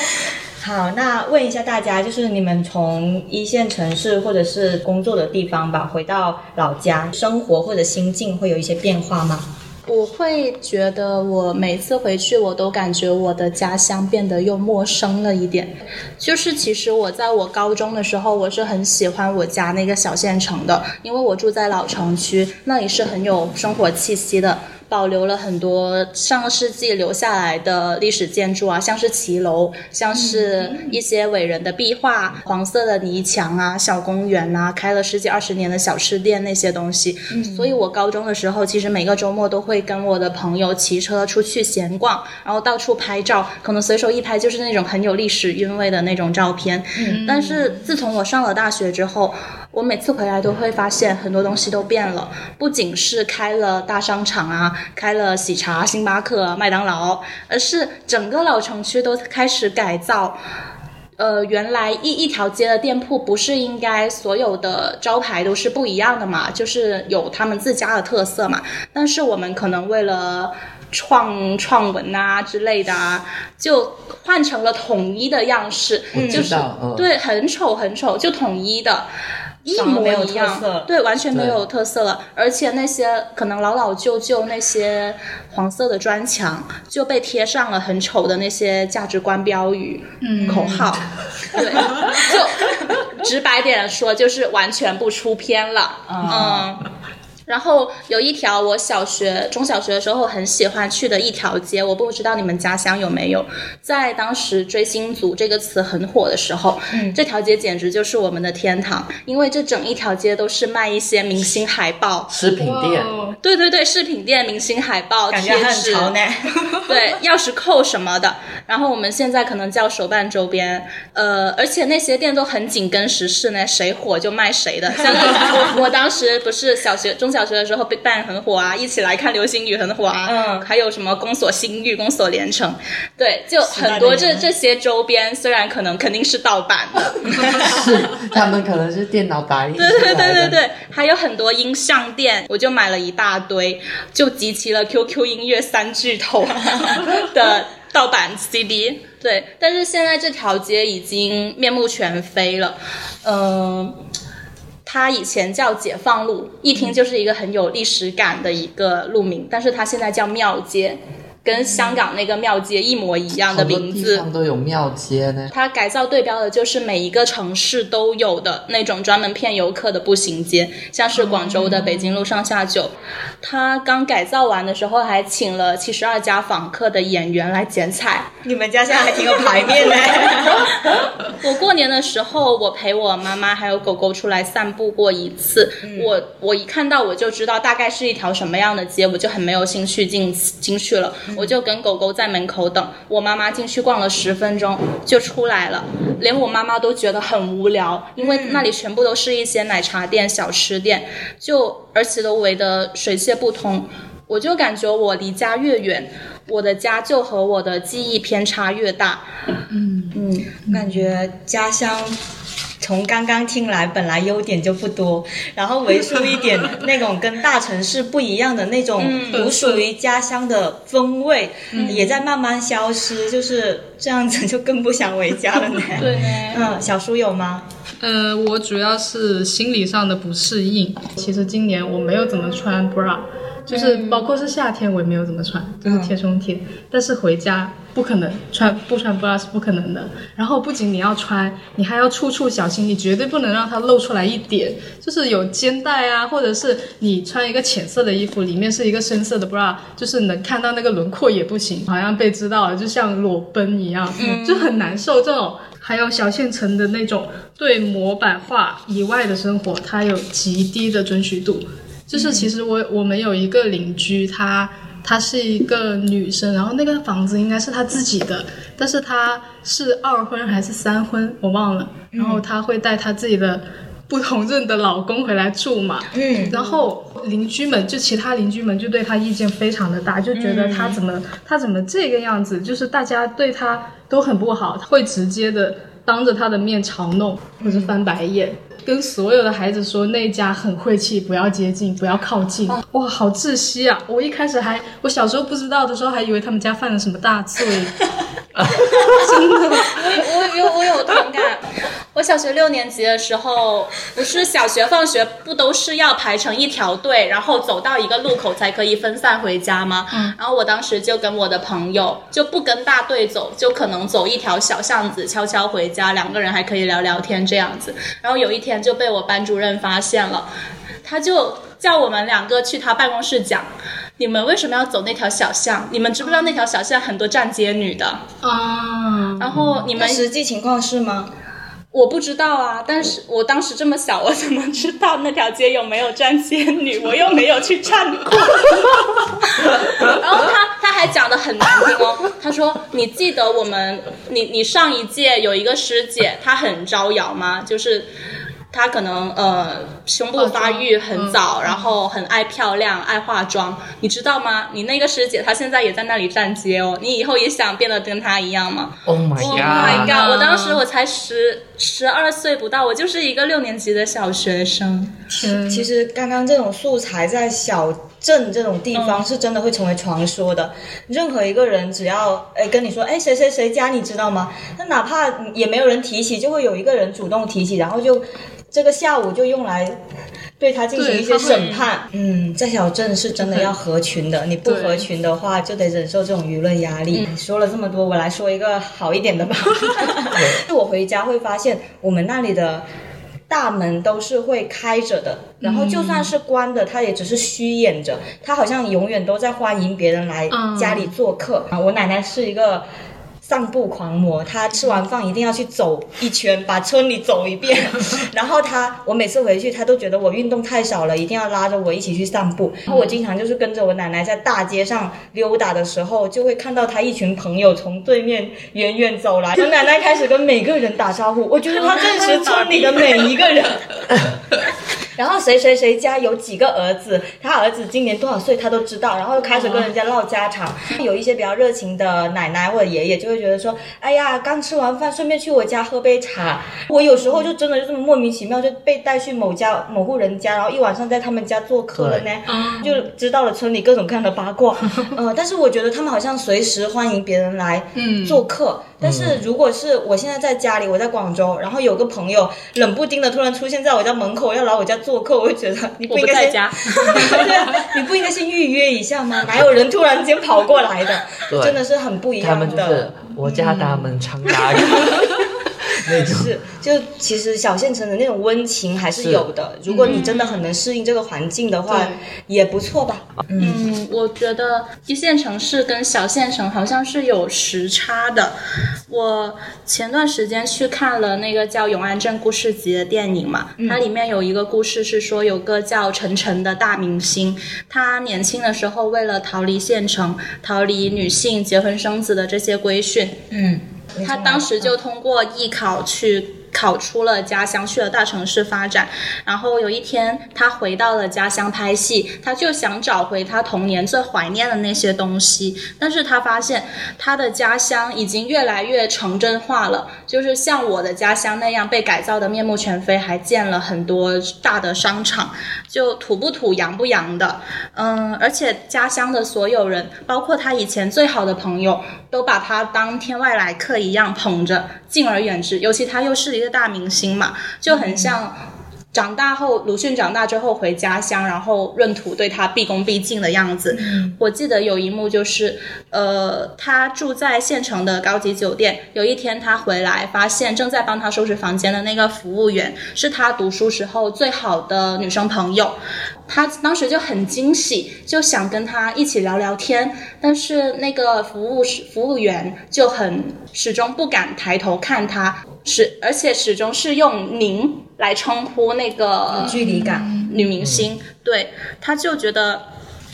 S2: 好那问一下大家，就是你们从一线城市或者是工作的地方吧，回到老家，生活或者心境会有一些变化吗？
S3: 我会觉得我每次回去，我都感觉我的家乡变得又陌生了一点。就是其实我在我高中的时候，我是很喜欢我家那个小县城的，因为我住在老城区，那里是很有生活气息的。保留了很多上个世纪留下来的历史建筑啊，像是骑楼，像是一些伟人的壁画，黄色的泥墙啊，小公园啊，开了十几二十年的小吃店那些东西。所以我高中的时候，其实每个周末都会跟我的朋友骑车出去闲逛，然后到处拍照，可能随手一拍就是那种很有历史韵味的那种照片。但是自从我上了大学之后，我每次回来都会发现很多东西都变了，不仅是开了大商场啊，开了喜茶、星巴克、麦当劳，而是整个老城区都开始改造。呃，原来一一条街的店铺不是应该所有的招牌都是不一样的嘛，就是有他们自家的特色嘛。但是我们可能为了创创文啊之类的啊，就换成了统一的样式，就是
S4: 嗯
S3: 对，很丑很丑，就统一的。一模一样，对，完全没有特色了。而且那些可能老老旧旧那些黄色的砖墙，就被贴上了很丑的那些价值观标语、口号，对，就直白点说，就是完全不出片了，嗯。然后有一条我小学、中小学的时候很喜欢去的一条街，我不知道你们家乡有没有。在当时“追星族”这个词很火的时候，这条街简直就是我们的天堂，因为这整一条街都是卖一些明星海报。
S4: 饰品店，
S3: 对对对，饰品店、明星海报、
S2: 感觉很
S3: 贴纸，
S2: 潮呢。
S3: 对，钥匙扣什么的。然后我们现在可能叫手办周边，呃，而且那些店都很紧跟时事呢，谁火就卖谁的。像是我我当时不是小学、中小学的时候，BigBang 很火啊，一起来看流星雨很火啊，
S2: 嗯。
S3: 还有什么宫锁心玉、宫锁连城，对，就很多这这些周边，虽然可能肯定是盗版的，
S4: 是他们可能是电脑打印
S3: 对，对对对对，还有很多音像店，我就买了一大堆，就集齐了 QQ 音乐三巨头的盗版 CD。对，但是现在这条街已经面目全非了，嗯、它以前叫解放路，一听就是一个很有历史感的一个路名，但是它现在叫庙街，跟香港那个庙街一模一样的
S4: 好多
S3: 名字。
S4: 地方都有庙街呢。
S3: 它改造对标的就是每一个城市都有的那种专门骗游客的步行街，像是广州的北京路上下九。它刚改造完的时候，还请了七十二家访客的演员来剪彩。
S2: 你们家现在还挺有排面呢。
S3: 我过年的时候，我陪我妈妈还有狗狗出来散步过一次。我我一看到我就知道大概是一条什么样的街，我就很没有兴趣进进去了。我就跟狗狗在门口等，我妈妈进去逛了十分钟就出来了，连我妈妈都觉得很无聊，因为那里全部都是一些奶茶店、小吃店，就而且都围得水泄不通。我我就感觉我离家越远，我的家就和我的记忆偏差越大。
S2: 嗯，嗯感觉家乡。从刚刚听来，本来优点就不多，然后为数一点那种跟大城市不一样的那种独属于家乡的风味，也在慢慢消失。就是这样子，就更不想回家了呢。
S3: 对呢，
S2: 嗯，小叔有吗？
S5: 呃，我主要是心理上的不适应。其实今年我没有怎么穿 bra，就是包括是夏天我也没有怎么穿，就是贴胸贴。但是回家不可能穿不穿 bra 是不可能的。然后不仅你要穿，你还要处处小心，你绝对不能让它露出来一点。就是有肩带啊，或者是你穿一个浅色的衣服，里面是一个深色的 bra，就是能看到那个轮廓也不行，好像被知道了，就像裸奔一样，就很难受。这种。还有小县城的那种对模板化以外的生活，它有极低的准许度。就是其实我我们有一个邻居，她她是一个女生，然后那个房子应该是她自己的，但是她是二婚还是三婚，我忘了。然后她会带她自己的不同任的老公回来住嘛。
S2: 嗯，
S5: 然后邻居们就其他邻居们就对她意见非常的大，就觉得她怎么她怎么这个样子，就是大家对她都很不好，会直接的当着她的面嘲弄或者翻白眼。跟所有的孩子说那家很晦气，不要接近，不要靠近。哇，好窒息啊！我一开始还，我小时候不知道的时候，还以为他们家犯了什么大罪。真的，
S3: 我有我有同感。我小学六年级的时候，不是小学放学不都是要排成一条队，然后走到一个路口才可以分散回家吗？嗯。然后我当时就跟我的朋友就不跟大队走，就可能走一条小巷子，悄悄回家，两个人还可以聊聊天这样子。然后有一天就被我班主任发现了，他就叫我们两个去他办公室讲。你们为什么要走那条小巷？你们知不知道那条小巷很多站街女的？
S5: 啊，
S3: 然后你们
S2: 实际情况是吗？
S3: 我不知道啊，但是我当时这么小，我怎么知道那条街有没有站仙女？我又没有去站过。然后他他还讲的很难听哦，他说：“你记得我们你你上一届有一个师姐，她很招摇吗？就是。”她可能呃胸部发育很早，然后很爱漂亮、爱化妆，你知道吗？你那个师姐她现在也在那里站街哦，你以后也想变得跟她一样吗
S4: Oh my
S3: Oh
S4: god！
S3: 我当时我才十十二岁不到，我就是一个六年级的小学生。
S5: 天，
S2: 其实刚刚这种素材在小镇这种地方是真的会成为传说的。任何一个人只要哎跟你说哎谁谁谁家你知道吗？那哪怕也没有人提起，就会有一个人主动提起，然后就这个下午就用来。对他进行一些审判，嗯，在小镇是真的要合群的，你不合群的话，就得忍受这种舆论压力。说了这么多，我来说一个好一点的吧。我回家会发现，我们那里的大门都是会开着的，然后就算是关的，它也只是虚掩着，它好像永远都在欢迎别人来
S5: 嗯
S2: 家里做客。啊，我奶奶是一个。散步狂魔，他吃完饭一定要去走一圈，把村里走一遍。然后他，我每次回去，他都觉得我运动太少了，一定要拉着我一起去散步。然后我经常就是跟着我奶奶在大街上溜达的时候，就会看到他一群朋友从对面远远走来。我奶奶开始跟每个人打招呼，我觉得她认识村里的每一个人。然后谁谁谁家有几个儿子，他儿子今年多少岁，他都知道，然后就开始跟人家唠家常。有一些比较热情的奶奶或者爷爷就会觉得说，哎呀，刚吃完饭，顺便去我家喝杯茶。我有时候就真的就这么莫名其妙就被带去某家某户人家，然后一晚上在他们家做客了呢，就知道了村里各种各样的八卦。呃，但是我觉得他们好像随时欢迎别人来做客。但是如果是我现在在家里，我在广州，然后有个朋友冷不丁的突然出现在我家门口，要来我家做客，我会觉得你不应该先
S3: 不在家，
S2: 对啊，你不应该先预约一下吗？哪有人突然间跑过来的？
S4: 对
S2: 真的是很不一
S4: 他
S2: 样
S4: 们就是
S2: 的。
S4: 我家大门常打开。
S2: 是，就其实小县城的那种温情还是有的。如果你真的很能适应这个环境的话，也不错吧。
S3: 嗯，我觉得一线城市跟小县城好像是有时差的。我前段时间去看了那个叫《永安镇故事集》的电影嘛，它里面有一个故事是说有个叫陈晨的大明星，他年轻的时候为了逃离县城，逃离女性结婚生子的这些规训，
S2: 嗯，
S3: 他当时就通过艺考去考出了家乡，去了大城市发展。然后有一天，他回到了家乡拍戏，他就想找回他童年最怀念的那些东西。但是他发现他的家乡已经越来越城镇化了，就是像我的家乡那样被改造的面目全非，还建了很多大的商场，就土不土、洋不洋的。嗯，而且家乡的所有人，包括他以前最好的朋友，都把他当天外来客一样捧着，敬而远之。尤其他又是一个大明星嘛，就很像长大后鲁迅长大之后回家乡，然后闰土对他毕恭毕敬的样子。我记得有一幕就是，呃，他住在县城的高级酒店，有一天他回来，发现正在帮他收拾房间的那个服务员是他读书时候最好的女生朋友。他当时就很惊喜，就想跟他一起聊聊天，但是那个服务服务员就很始终不敢抬头看他，始而且始终是用您来称呼那个
S2: 距离感。
S3: 女明星，对，他就觉得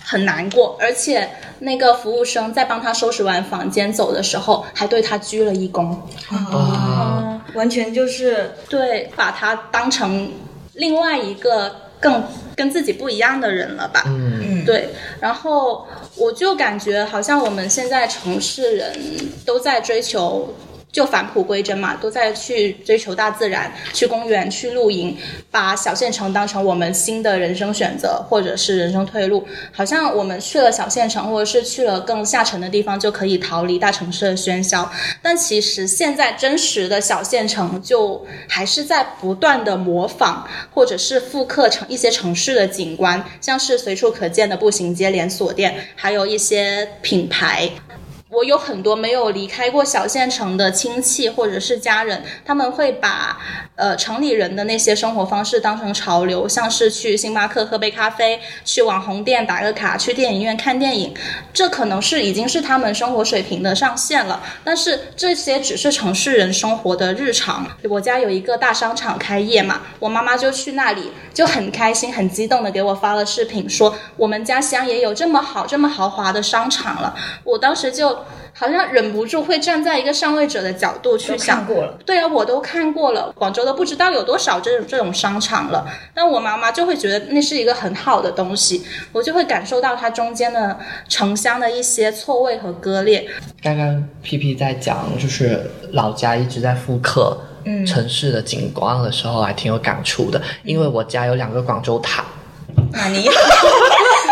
S3: 很难过，而且那个服务生在帮他收拾完房间走的时候，还对他鞠了一躬，
S4: 啊，
S2: 完全就是
S3: 对，把他当成另外一个更跟自己不一样的人了吧？
S4: 嗯，
S2: 嗯，
S3: 对，然后我就感觉好像我们现在城市人都在追求。就返璞归真嘛，都在去追求大自然，去公园，去露营，把小县城当成我们新的人生选择，或者是人生退路。好像我们去了小县城，或者是去了更下沉的地方，就可以逃离大城市的喧嚣。但其实现在真实的小县城，就还是在不断的模仿，或者是复刻成一些城市的景观，像是随处可见的步行街连锁店，还有一些品牌。我有很多没有离开过小县城的亲戚或者是家人，他们会把呃城里人的那些生活方式当成潮流，像是去星巴克喝杯咖啡，去网红店打个卡，去电影院看电影，这可能是已经是他们生活水平的上限了。但是这些只是城市人生活的日常。我家有一个大商场开业嘛，我妈妈就去那里，就很开心、很激动的给我发了视频，说我们家乡也有这么好、这么豪华的商场了。我当时就。好像忍不住会站在一个上位者的角度去想，
S2: 过了。
S3: 对啊，我都看过了，广州都不知道有多少这种这种商场了。但我妈妈就会觉得那是一个很好的东西，我就会感受到它中间的城乡的一些错位和割裂。
S4: 刚刚 P P 在讲，就是老家一直在复刻
S2: 嗯
S4: 城市的景观的时候，还挺有感触的。因为我家有两个广州塔，
S2: 那你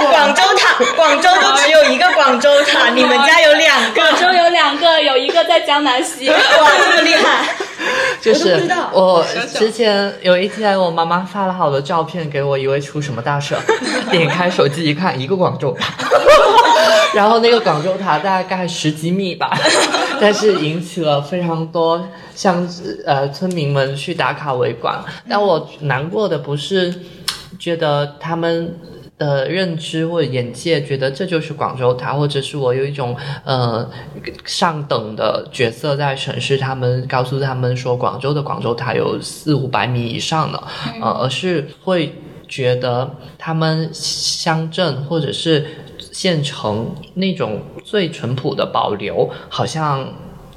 S2: 广州塔，广州就只有一个广州塔，你们家有两个，
S3: 广州有两个，有一个在江南西。
S2: 哇，这么厉害！
S4: 就是
S2: 我
S4: 之前有一天，我妈妈发了好多照片给我，以为出什么大事儿，点开手机一看，一个广州塔，然后那个广州塔大概十几米吧，但是引起了非常多像呃村民们去打卡围观。但我难过的不是觉得他们。的认知或者眼界，觉得这就是广州塔，或者是我有一种呃上等的角色在审视他们，告诉他们说广州的广州塔有四五百米以上的，呃，而是会觉得他们乡镇或者是县城那种最淳朴的保留，好像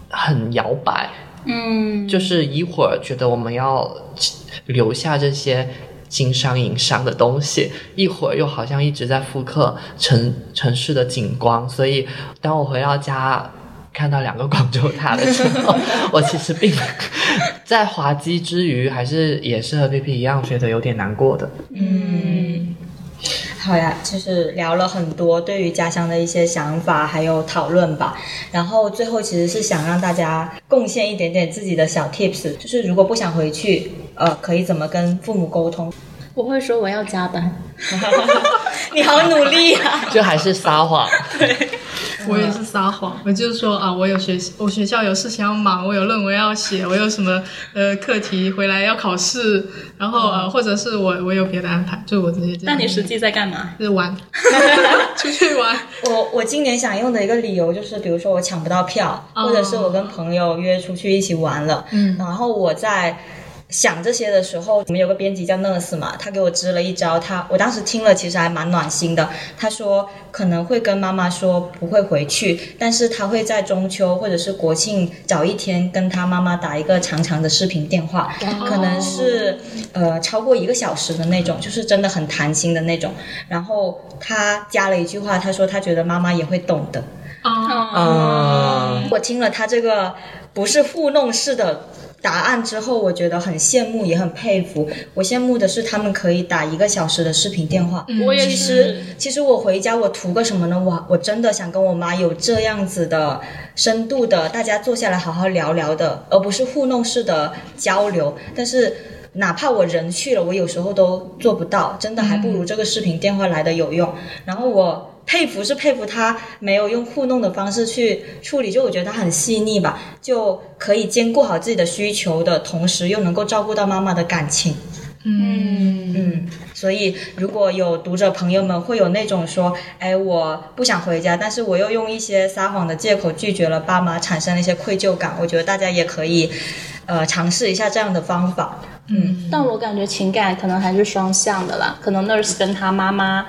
S4: 很摇摆，
S3: 嗯，
S4: 就是一会儿觉得我们要留下这些经商营商的东西，一会儿又好像一直在复刻城城市的景观，所以当我回到家。看到两个广州塔的时候，我其实并 在滑稽之余，还是也是和 P P 一样，觉得有点难过的。
S2: 嗯，好呀，就是聊了很多对于家乡的一些想法，还有讨论吧。然后最后其实是想让大家贡献一点点自己的小 tips，就是如果不想回去，呃，可以怎么跟父母沟通？
S3: 我会说我要加班。
S2: 你好努力啊！
S4: 就还是撒谎，对
S5: 我也是撒谎，我就是说啊，我有学我学校有事情要忙，我有论文要写，我有什么呃课题回来要考试，然后呃或者是我我有别的安排，就我直接这样。
S3: 那你实际在干嘛？
S5: 是玩，出去玩，
S2: 我我今年想用的一个理由就是，比如说我抢不到票，
S5: 哦
S2: 或者是我跟朋友约出去一起玩了，
S5: 嗯
S2: 然后我在想这些的时候，我们有个编辑叫 Nurse 嘛，他给我支了一招，他我当时听了其实还蛮暖心的。他说可能会跟妈妈说不会回去，但是他会在中秋或者是国庆早一天跟他妈妈打一个长长的视频电话，可能是呃超过一个小时的那种，就是真的很谈心的那种。然后他加了一句话，他说他觉得妈妈也会懂的。
S5: 啊，
S4: 嗯，
S2: 我听了他这个不是糊弄式的答案之后，我觉得很羡慕，也很佩服。我羡慕的是他们可以打一个小时的视频电话。
S3: 我也
S2: 其实，其实我回家我图个什么呢？我我真的想跟我妈有这样子的深度的，大家坐下来好好聊聊的，而不是糊弄式的交流。但是。哪怕我人去了，我有时候都做不到，真的还不如这个视频电话来的有用。然后我佩服是佩服他没有用糊弄的方式去处理，就我觉得他很细腻吧，就可以兼顾好自己的需求的同时，又能够照顾到妈妈的感情。
S3: 嗯
S2: 嗯，所以如果有读者朋友们会有那种说，哎，我不想回家，但是我又用一些撒谎的借口拒绝了爸妈，产生了一些愧疚感，我觉得大家也可以，呃，尝试一下这样的方法。嗯，
S3: 但我感觉情感可能还是双向的啦，可能 nurse 跟他妈妈。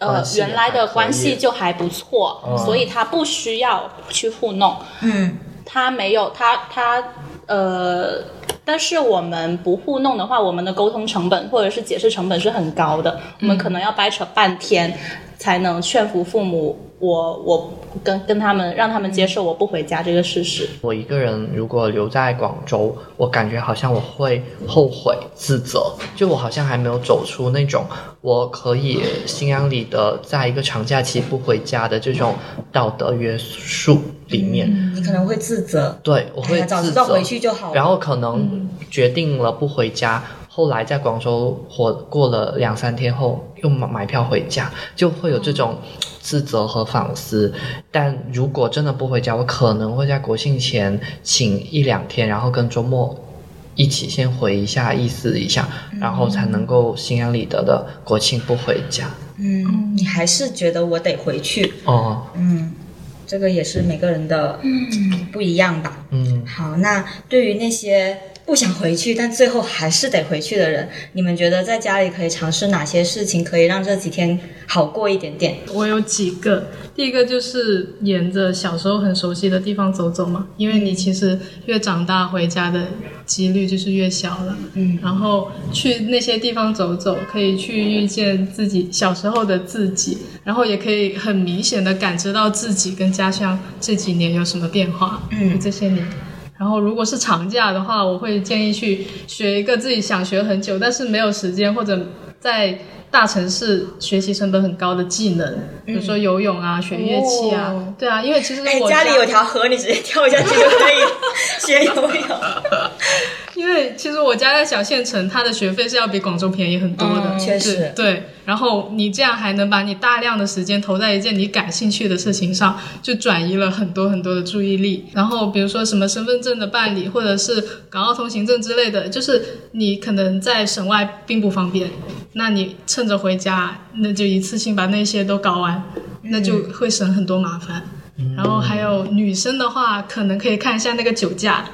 S3: 呃原来的关系就还不错，
S4: 嗯。
S3: 所以他不需要去糊弄。
S2: 嗯，
S3: 他没有，他他呃，但是我们不糊弄的话，我们的沟通成本或者是解释成本是很高的，我们可能要掰扯半天才能劝服父母。我我跟跟他们让他们接受我不回家这个事实。
S4: 我一个人如果留在广州，我感觉好像我会后悔、自责，就我好像还没有走出那种我可以心安理得在一个长假期不回家的这种道德约束里面。
S2: 你可能会自责，
S4: 对，我
S2: 哎
S4: 会自责，
S2: 呀早知道回去就好了。
S4: 然后可能决定了不回家，后来在广州活过了两三天后，又买买票回家，就会有这种自责和反思。但如果真的不回家，我可能会在国庆前请一两天，然后跟周末一起先回一下，意思一下，然后才能够心安理得的国庆不回家。
S2: 嗯，你还是觉得我得回去。
S4: 哦，
S2: 嗯，这个也是每个人的不一样吧。
S4: 嗯，
S2: 好，那对于那些不想回去但最后还是得回去的人，你们觉得在家里可以尝试哪些事情，可以让这几天好过一点点？
S5: 我有几个，第一个就是沿着小时候很熟悉的地方走走嘛，因为你其实越长大回家的几率就是越小了。
S2: 嗯，
S5: 然后去那些地方走走，可以去遇见自己小时候的自己，然后也可以很明显的感知到自己跟家乡这几年有什么变化。
S2: 嗯
S5: 这些年。然后，如果是长假的话，我会建议去学一个自己想学很久，但是没有时间或者在大城市学习成本很高的技能，比如说游泳啊、学乐器啊。
S2: 哦
S5: 对啊，因为其实
S2: 哎，
S5: 我
S2: 家里有条河，你直接跳下去就可以 学游泳。
S5: 因为其实我家在小县城，它的学费是要比广州便宜很多的，
S2: 嗯确实
S5: 对对。然后你这样还能把你大量的时间投在一件你感兴趣的事情上，就转移了很多很多的注意力。然后比如说什么身份证的办理，或者是港澳通行证之类的，就是你可能在省外并不方便，那你趁着回家，那就一次性把那些都搞完，那就会省很多麻烦。然后还有女生的话，可能可以看一下那个酒驾。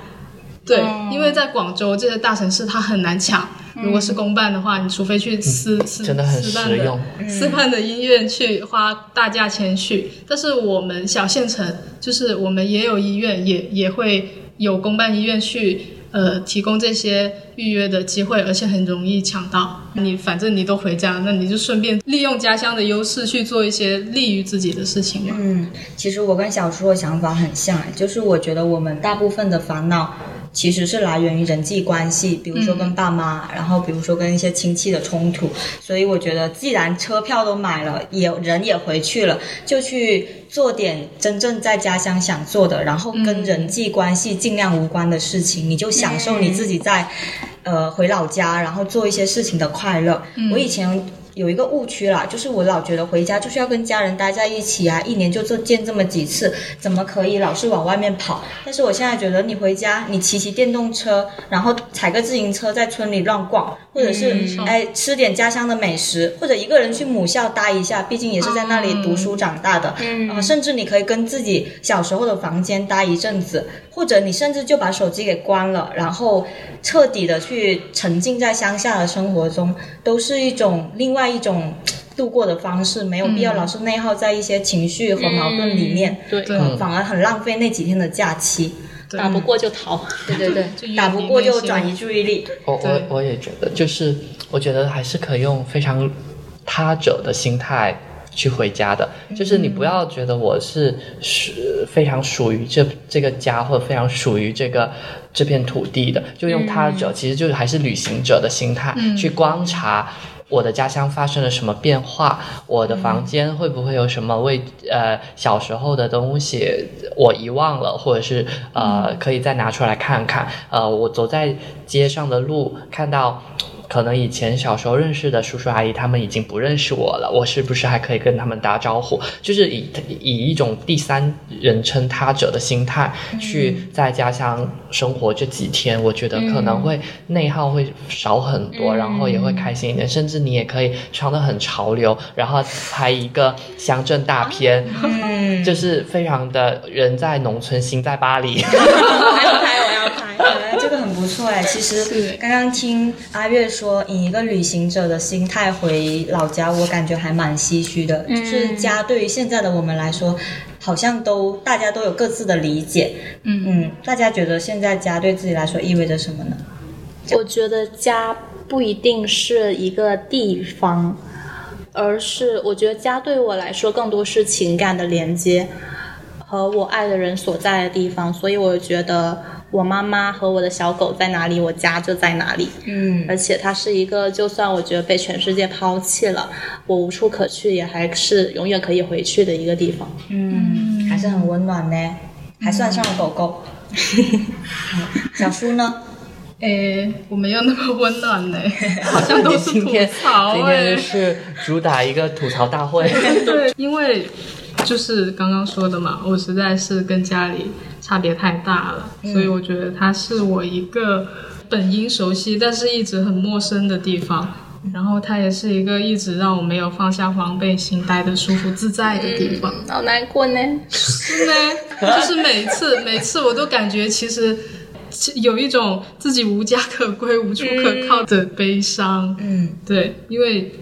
S5: 对，因为在广州这些大城市，它很难抢。如果是公办的话，你除非去私私
S4: 真的很
S5: 私办
S4: 实用
S5: 的私办的医院去花大价钱去。但是我们小县城，就是我们也有医院，也也会有公办医院去呃提供这些预约的机会，而且很容易抢到。你反正你都回家，那你就顺便利用家乡的优势去做一些利于自己的事情嘛。
S2: 嗯，其实我跟小叔的想法很像，就是我觉得我们大部分的烦恼其实是来源于人际关系，比如说跟爸妈，然后比如说跟一些亲戚的冲突。所以我觉得，既然车票都买了，也人也回去了，就去做点真正在家乡想做的，然后跟人际关系尽量无关的事情，你就享受你自己在。呃，回老家，然后做一些事情的快乐。我以前有一个误区啦，就是我老觉得回家就是要跟家人待在一起啊，一年就这见这么几次，怎么可以老是往外面跑？但是我现在觉得，你回家你骑骑电动车，然后踩个自行车在村里乱逛，或者是、哎吃点家乡的美食，或者一个人去母校待一下，毕竟也是在那里读书长大的，嗯、呃，甚至你可以跟自己小时候的房间待一阵子，或者你甚至就把手机给关了，然后彻底的去沉浸在乡下的生活中，都是一种另外一种度过的方式，没有必要老是内耗在一些情绪和矛盾里面，
S3: 对。
S5: 对。
S2: 嗯反而很浪费那几天的假期。
S5: 对。
S3: 打不过就逃。
S2: 对对对，
S5: 远
S2: 打不过就转移注意力。
S4: 我我我也觉得，就是我觉得还是可以用非常他者的心态去回家的，就是你不要觉得我是是非常属于这这个家或者非常属于这个这片土地的，就用他者，其实就是还是旅行者的心态、去观察。我的家乡发生了什么变化？我的房间会不会有什么为呃小时候的东西我遗忘了，或者是呃可以再拿出来看看？呃，我走在街上的路看到。可能以前小时候认识的叔叔阿姨，他们已经不认识我了，我是不是还可以跟他们打招呼？就是以以一种第三人称他者的心态去在家乡生活这几天，我觉得可能会内耗会少很多，然后也会开心一点，甚至你也可以穿得很潮流，然后拍一个乡镇大片，
S2: 嗯，
S4: 就是非常的人在农村，心在巴黎。
S3: 我要拍，我要拍。
S2: 不错哎。其实刚刚听阿月说，以一个旅行者的心态回老家，我感觉还蛮唏嘘的。就是家对于现在的我们来说，好像都大家都有各自的理解。
S5: 嗯
S2: 嗯，大家觉得现在家对自己来说意味着什么呢？
S3: 我觉得家不一定是一个地方，而是我觉得家对我来说更多是情感的连接和我爱的人所在的地方，所以我觉得我妈妈和我的小狗在哪里，我家就在哪里。
S2: 嗯
S3: 而且它是一个，就算我觉得被全世界抛弃了，我无处可去，也还是永远可以回去的一个地方。
S2: 嗯，还是很温暖呢，还算上了狗狗。好 小叔呢？
S5: 诶，我没有那么温暖呢，好像都是吐
S4: 今天
S5: 槽
S4: 今天。是主打一个吐槽大会。
S5: 对，因为就是刚刚说的嘛，我实在是跟家里差别太大了，所以我觉得它是我一个本应熟悉，但是一直很陌生的地方。然后它也是一个一直让我没有放下防备心、待得舒服自在的地方。
S3: 好难过呢。
S5: 是呢，就是每次，每次我都感觉其实有一种自己无家可归、无处可靠的悲伤。
S2: 嗯
S5: 对，因为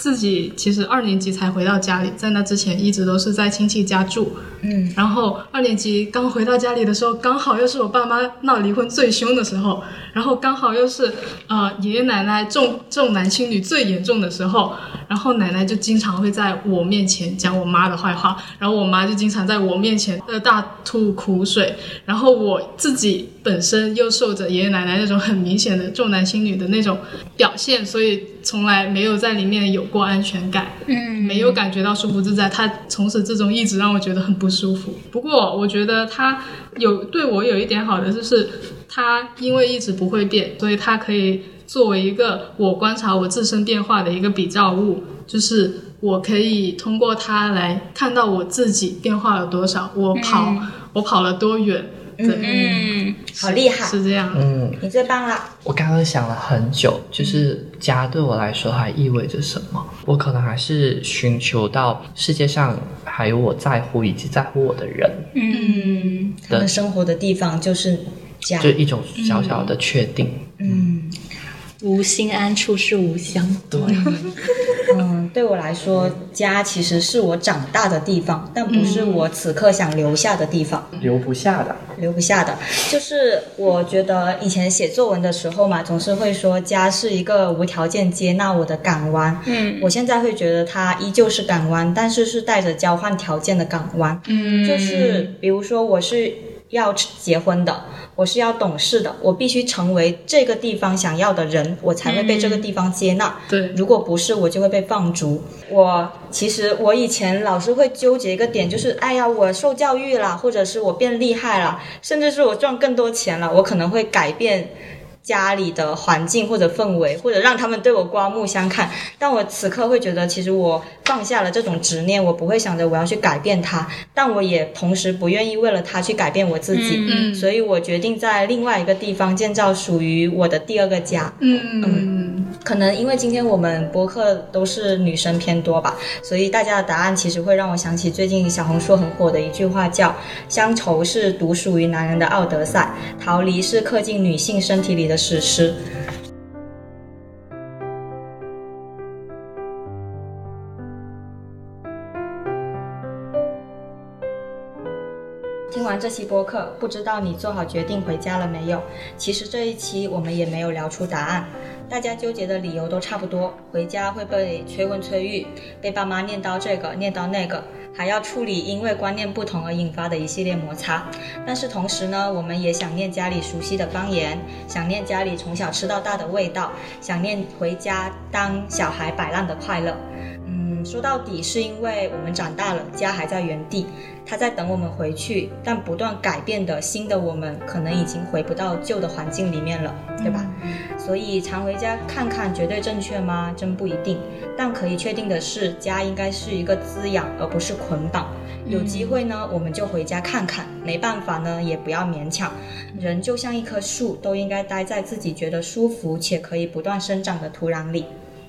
S5: 自己其实二年级才回到家里，在那之前一直都是在亲戚家住。
S2: 嗯
S5: 然后二年级刚回到家里的时候，刚好又是我爸妈闹离婚最凶的时候，然后刚好又是呃爷爷奶奶重重男轻女最严重的时候，然后奶奶就经常会在我面前讲我妈的坏话，然后我妈就经常在我面前呃大吐苦水，然后我自己本身又受着爷爷奶奶那种很明显的重男轻女的那种表现，所以从来没有在里面有过安全感。
S3: 嗯，
S5: 没有感觉到舒服自在，他从始至终一直让我觉得很不舒服。不过我觉得他有对我有一点好的，就是他因为一直不会变，所以他可以作为一个我观察我自身变化的一个比较物，就是我可以通过它来看到我自己变化了多少，我跑、我跑了多远。对，
S3: 嗯，
S2: 好厉害，
S5: 是这样。
S4: 嗯，
S2: 你最棒了。
S4: 我刚刚想了很久，就是家对我来说还意味着什么？我可能还是寻求到世界上还有我在乎以及在乎我的人
S3: 嗯，
S2: 他们生活的地方就是家。
S4: 就一种小小的确定。
S2: 嗯
S3: 无心安处是吾乡。
S4: 对，
S2: 嗯，对我来说，家其实是我长大的地方，但不是我此刻想留下的地方。
S4: 留不下的。
S2: 留不下的，就是我觉得以前写作文的时候嘛，总是会说家是一个无条件接纳我的港湾。
S3: 嗯
S2: 我现在会觉得它依旧是港湾，但是是带着交换条件的港湾。
S3: 嗯
S2: 就是比如说我是要结婚的，我是要懂事的，我必须成为这个地方想要的人，我才会被这个地方接纳。
S5: 对，
S2: 如果不是，我就会被放逐。我其实我以前老是会纠结一个点，就是哎呀，我受教育了，或者是我变厉害了，甚至是我赚更多钱了，我可能会改变家里的环境或者氛围，或者让他们对我刮目相看。但我此刻会觉得，其实我放下了这种执念，我不会想着我要去改变他，但我也同时不愿意为了他去改变我自己。
S5: 嗯
S2: 所以我决定在另外一个地方建造属于我的第二个家。
S5: 嗯
S2: 可能因为今天我们播客都是女生偏多吧，所以大家的答案其实会让我想起最近小红书很火的一句话，叫“乡愁是独属于男人的奥德赛，逃离是刻进女性身体里的史诗”。这期播客，不知道你做好决定回家了没有？其实这一期我们也没有聊出答案，大家纠结的理由都差不多：回家会被催婚催育，被爸妈念叨这个念叨那个，还要处理因为观念不同而引发的一系列摩擦。但是同时呢，我们也想念家里熟悉的方言，想念家里从小吃到大的味道，想念回家当小孩摆烂的快乐。嗯，说到底是因为我们长大了，家还在原地，他在等我们回去，但不断改变的新的我们，可能已经回不到旧的环境里面了，对吧？所以常回家看看绝对正确吗？真不一定。但可以确定的是，家应该是一个滋养，而不是捆绑。有机会呢，我们就回家看看；没办法呢，也不要勉强。人就像一棵树，都应该待在自己觉得舒服且可以不断生长的土壤里。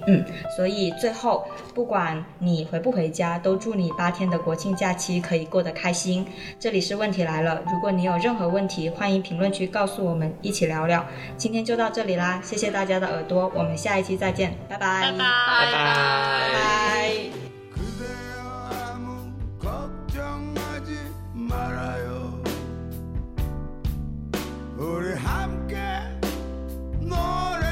S2: 嗯所以最后不管你回不回家都祝你八天的国庆假期可以过得开心这里是问题来了如果你有任何问题欢迎评论区告诉我们一起聊聊。今天就到这里啦谢谢大家的耳朵我们下一期再见拜拜。
S5: 拜拜。
S4: 拜拜
S2: 拜拜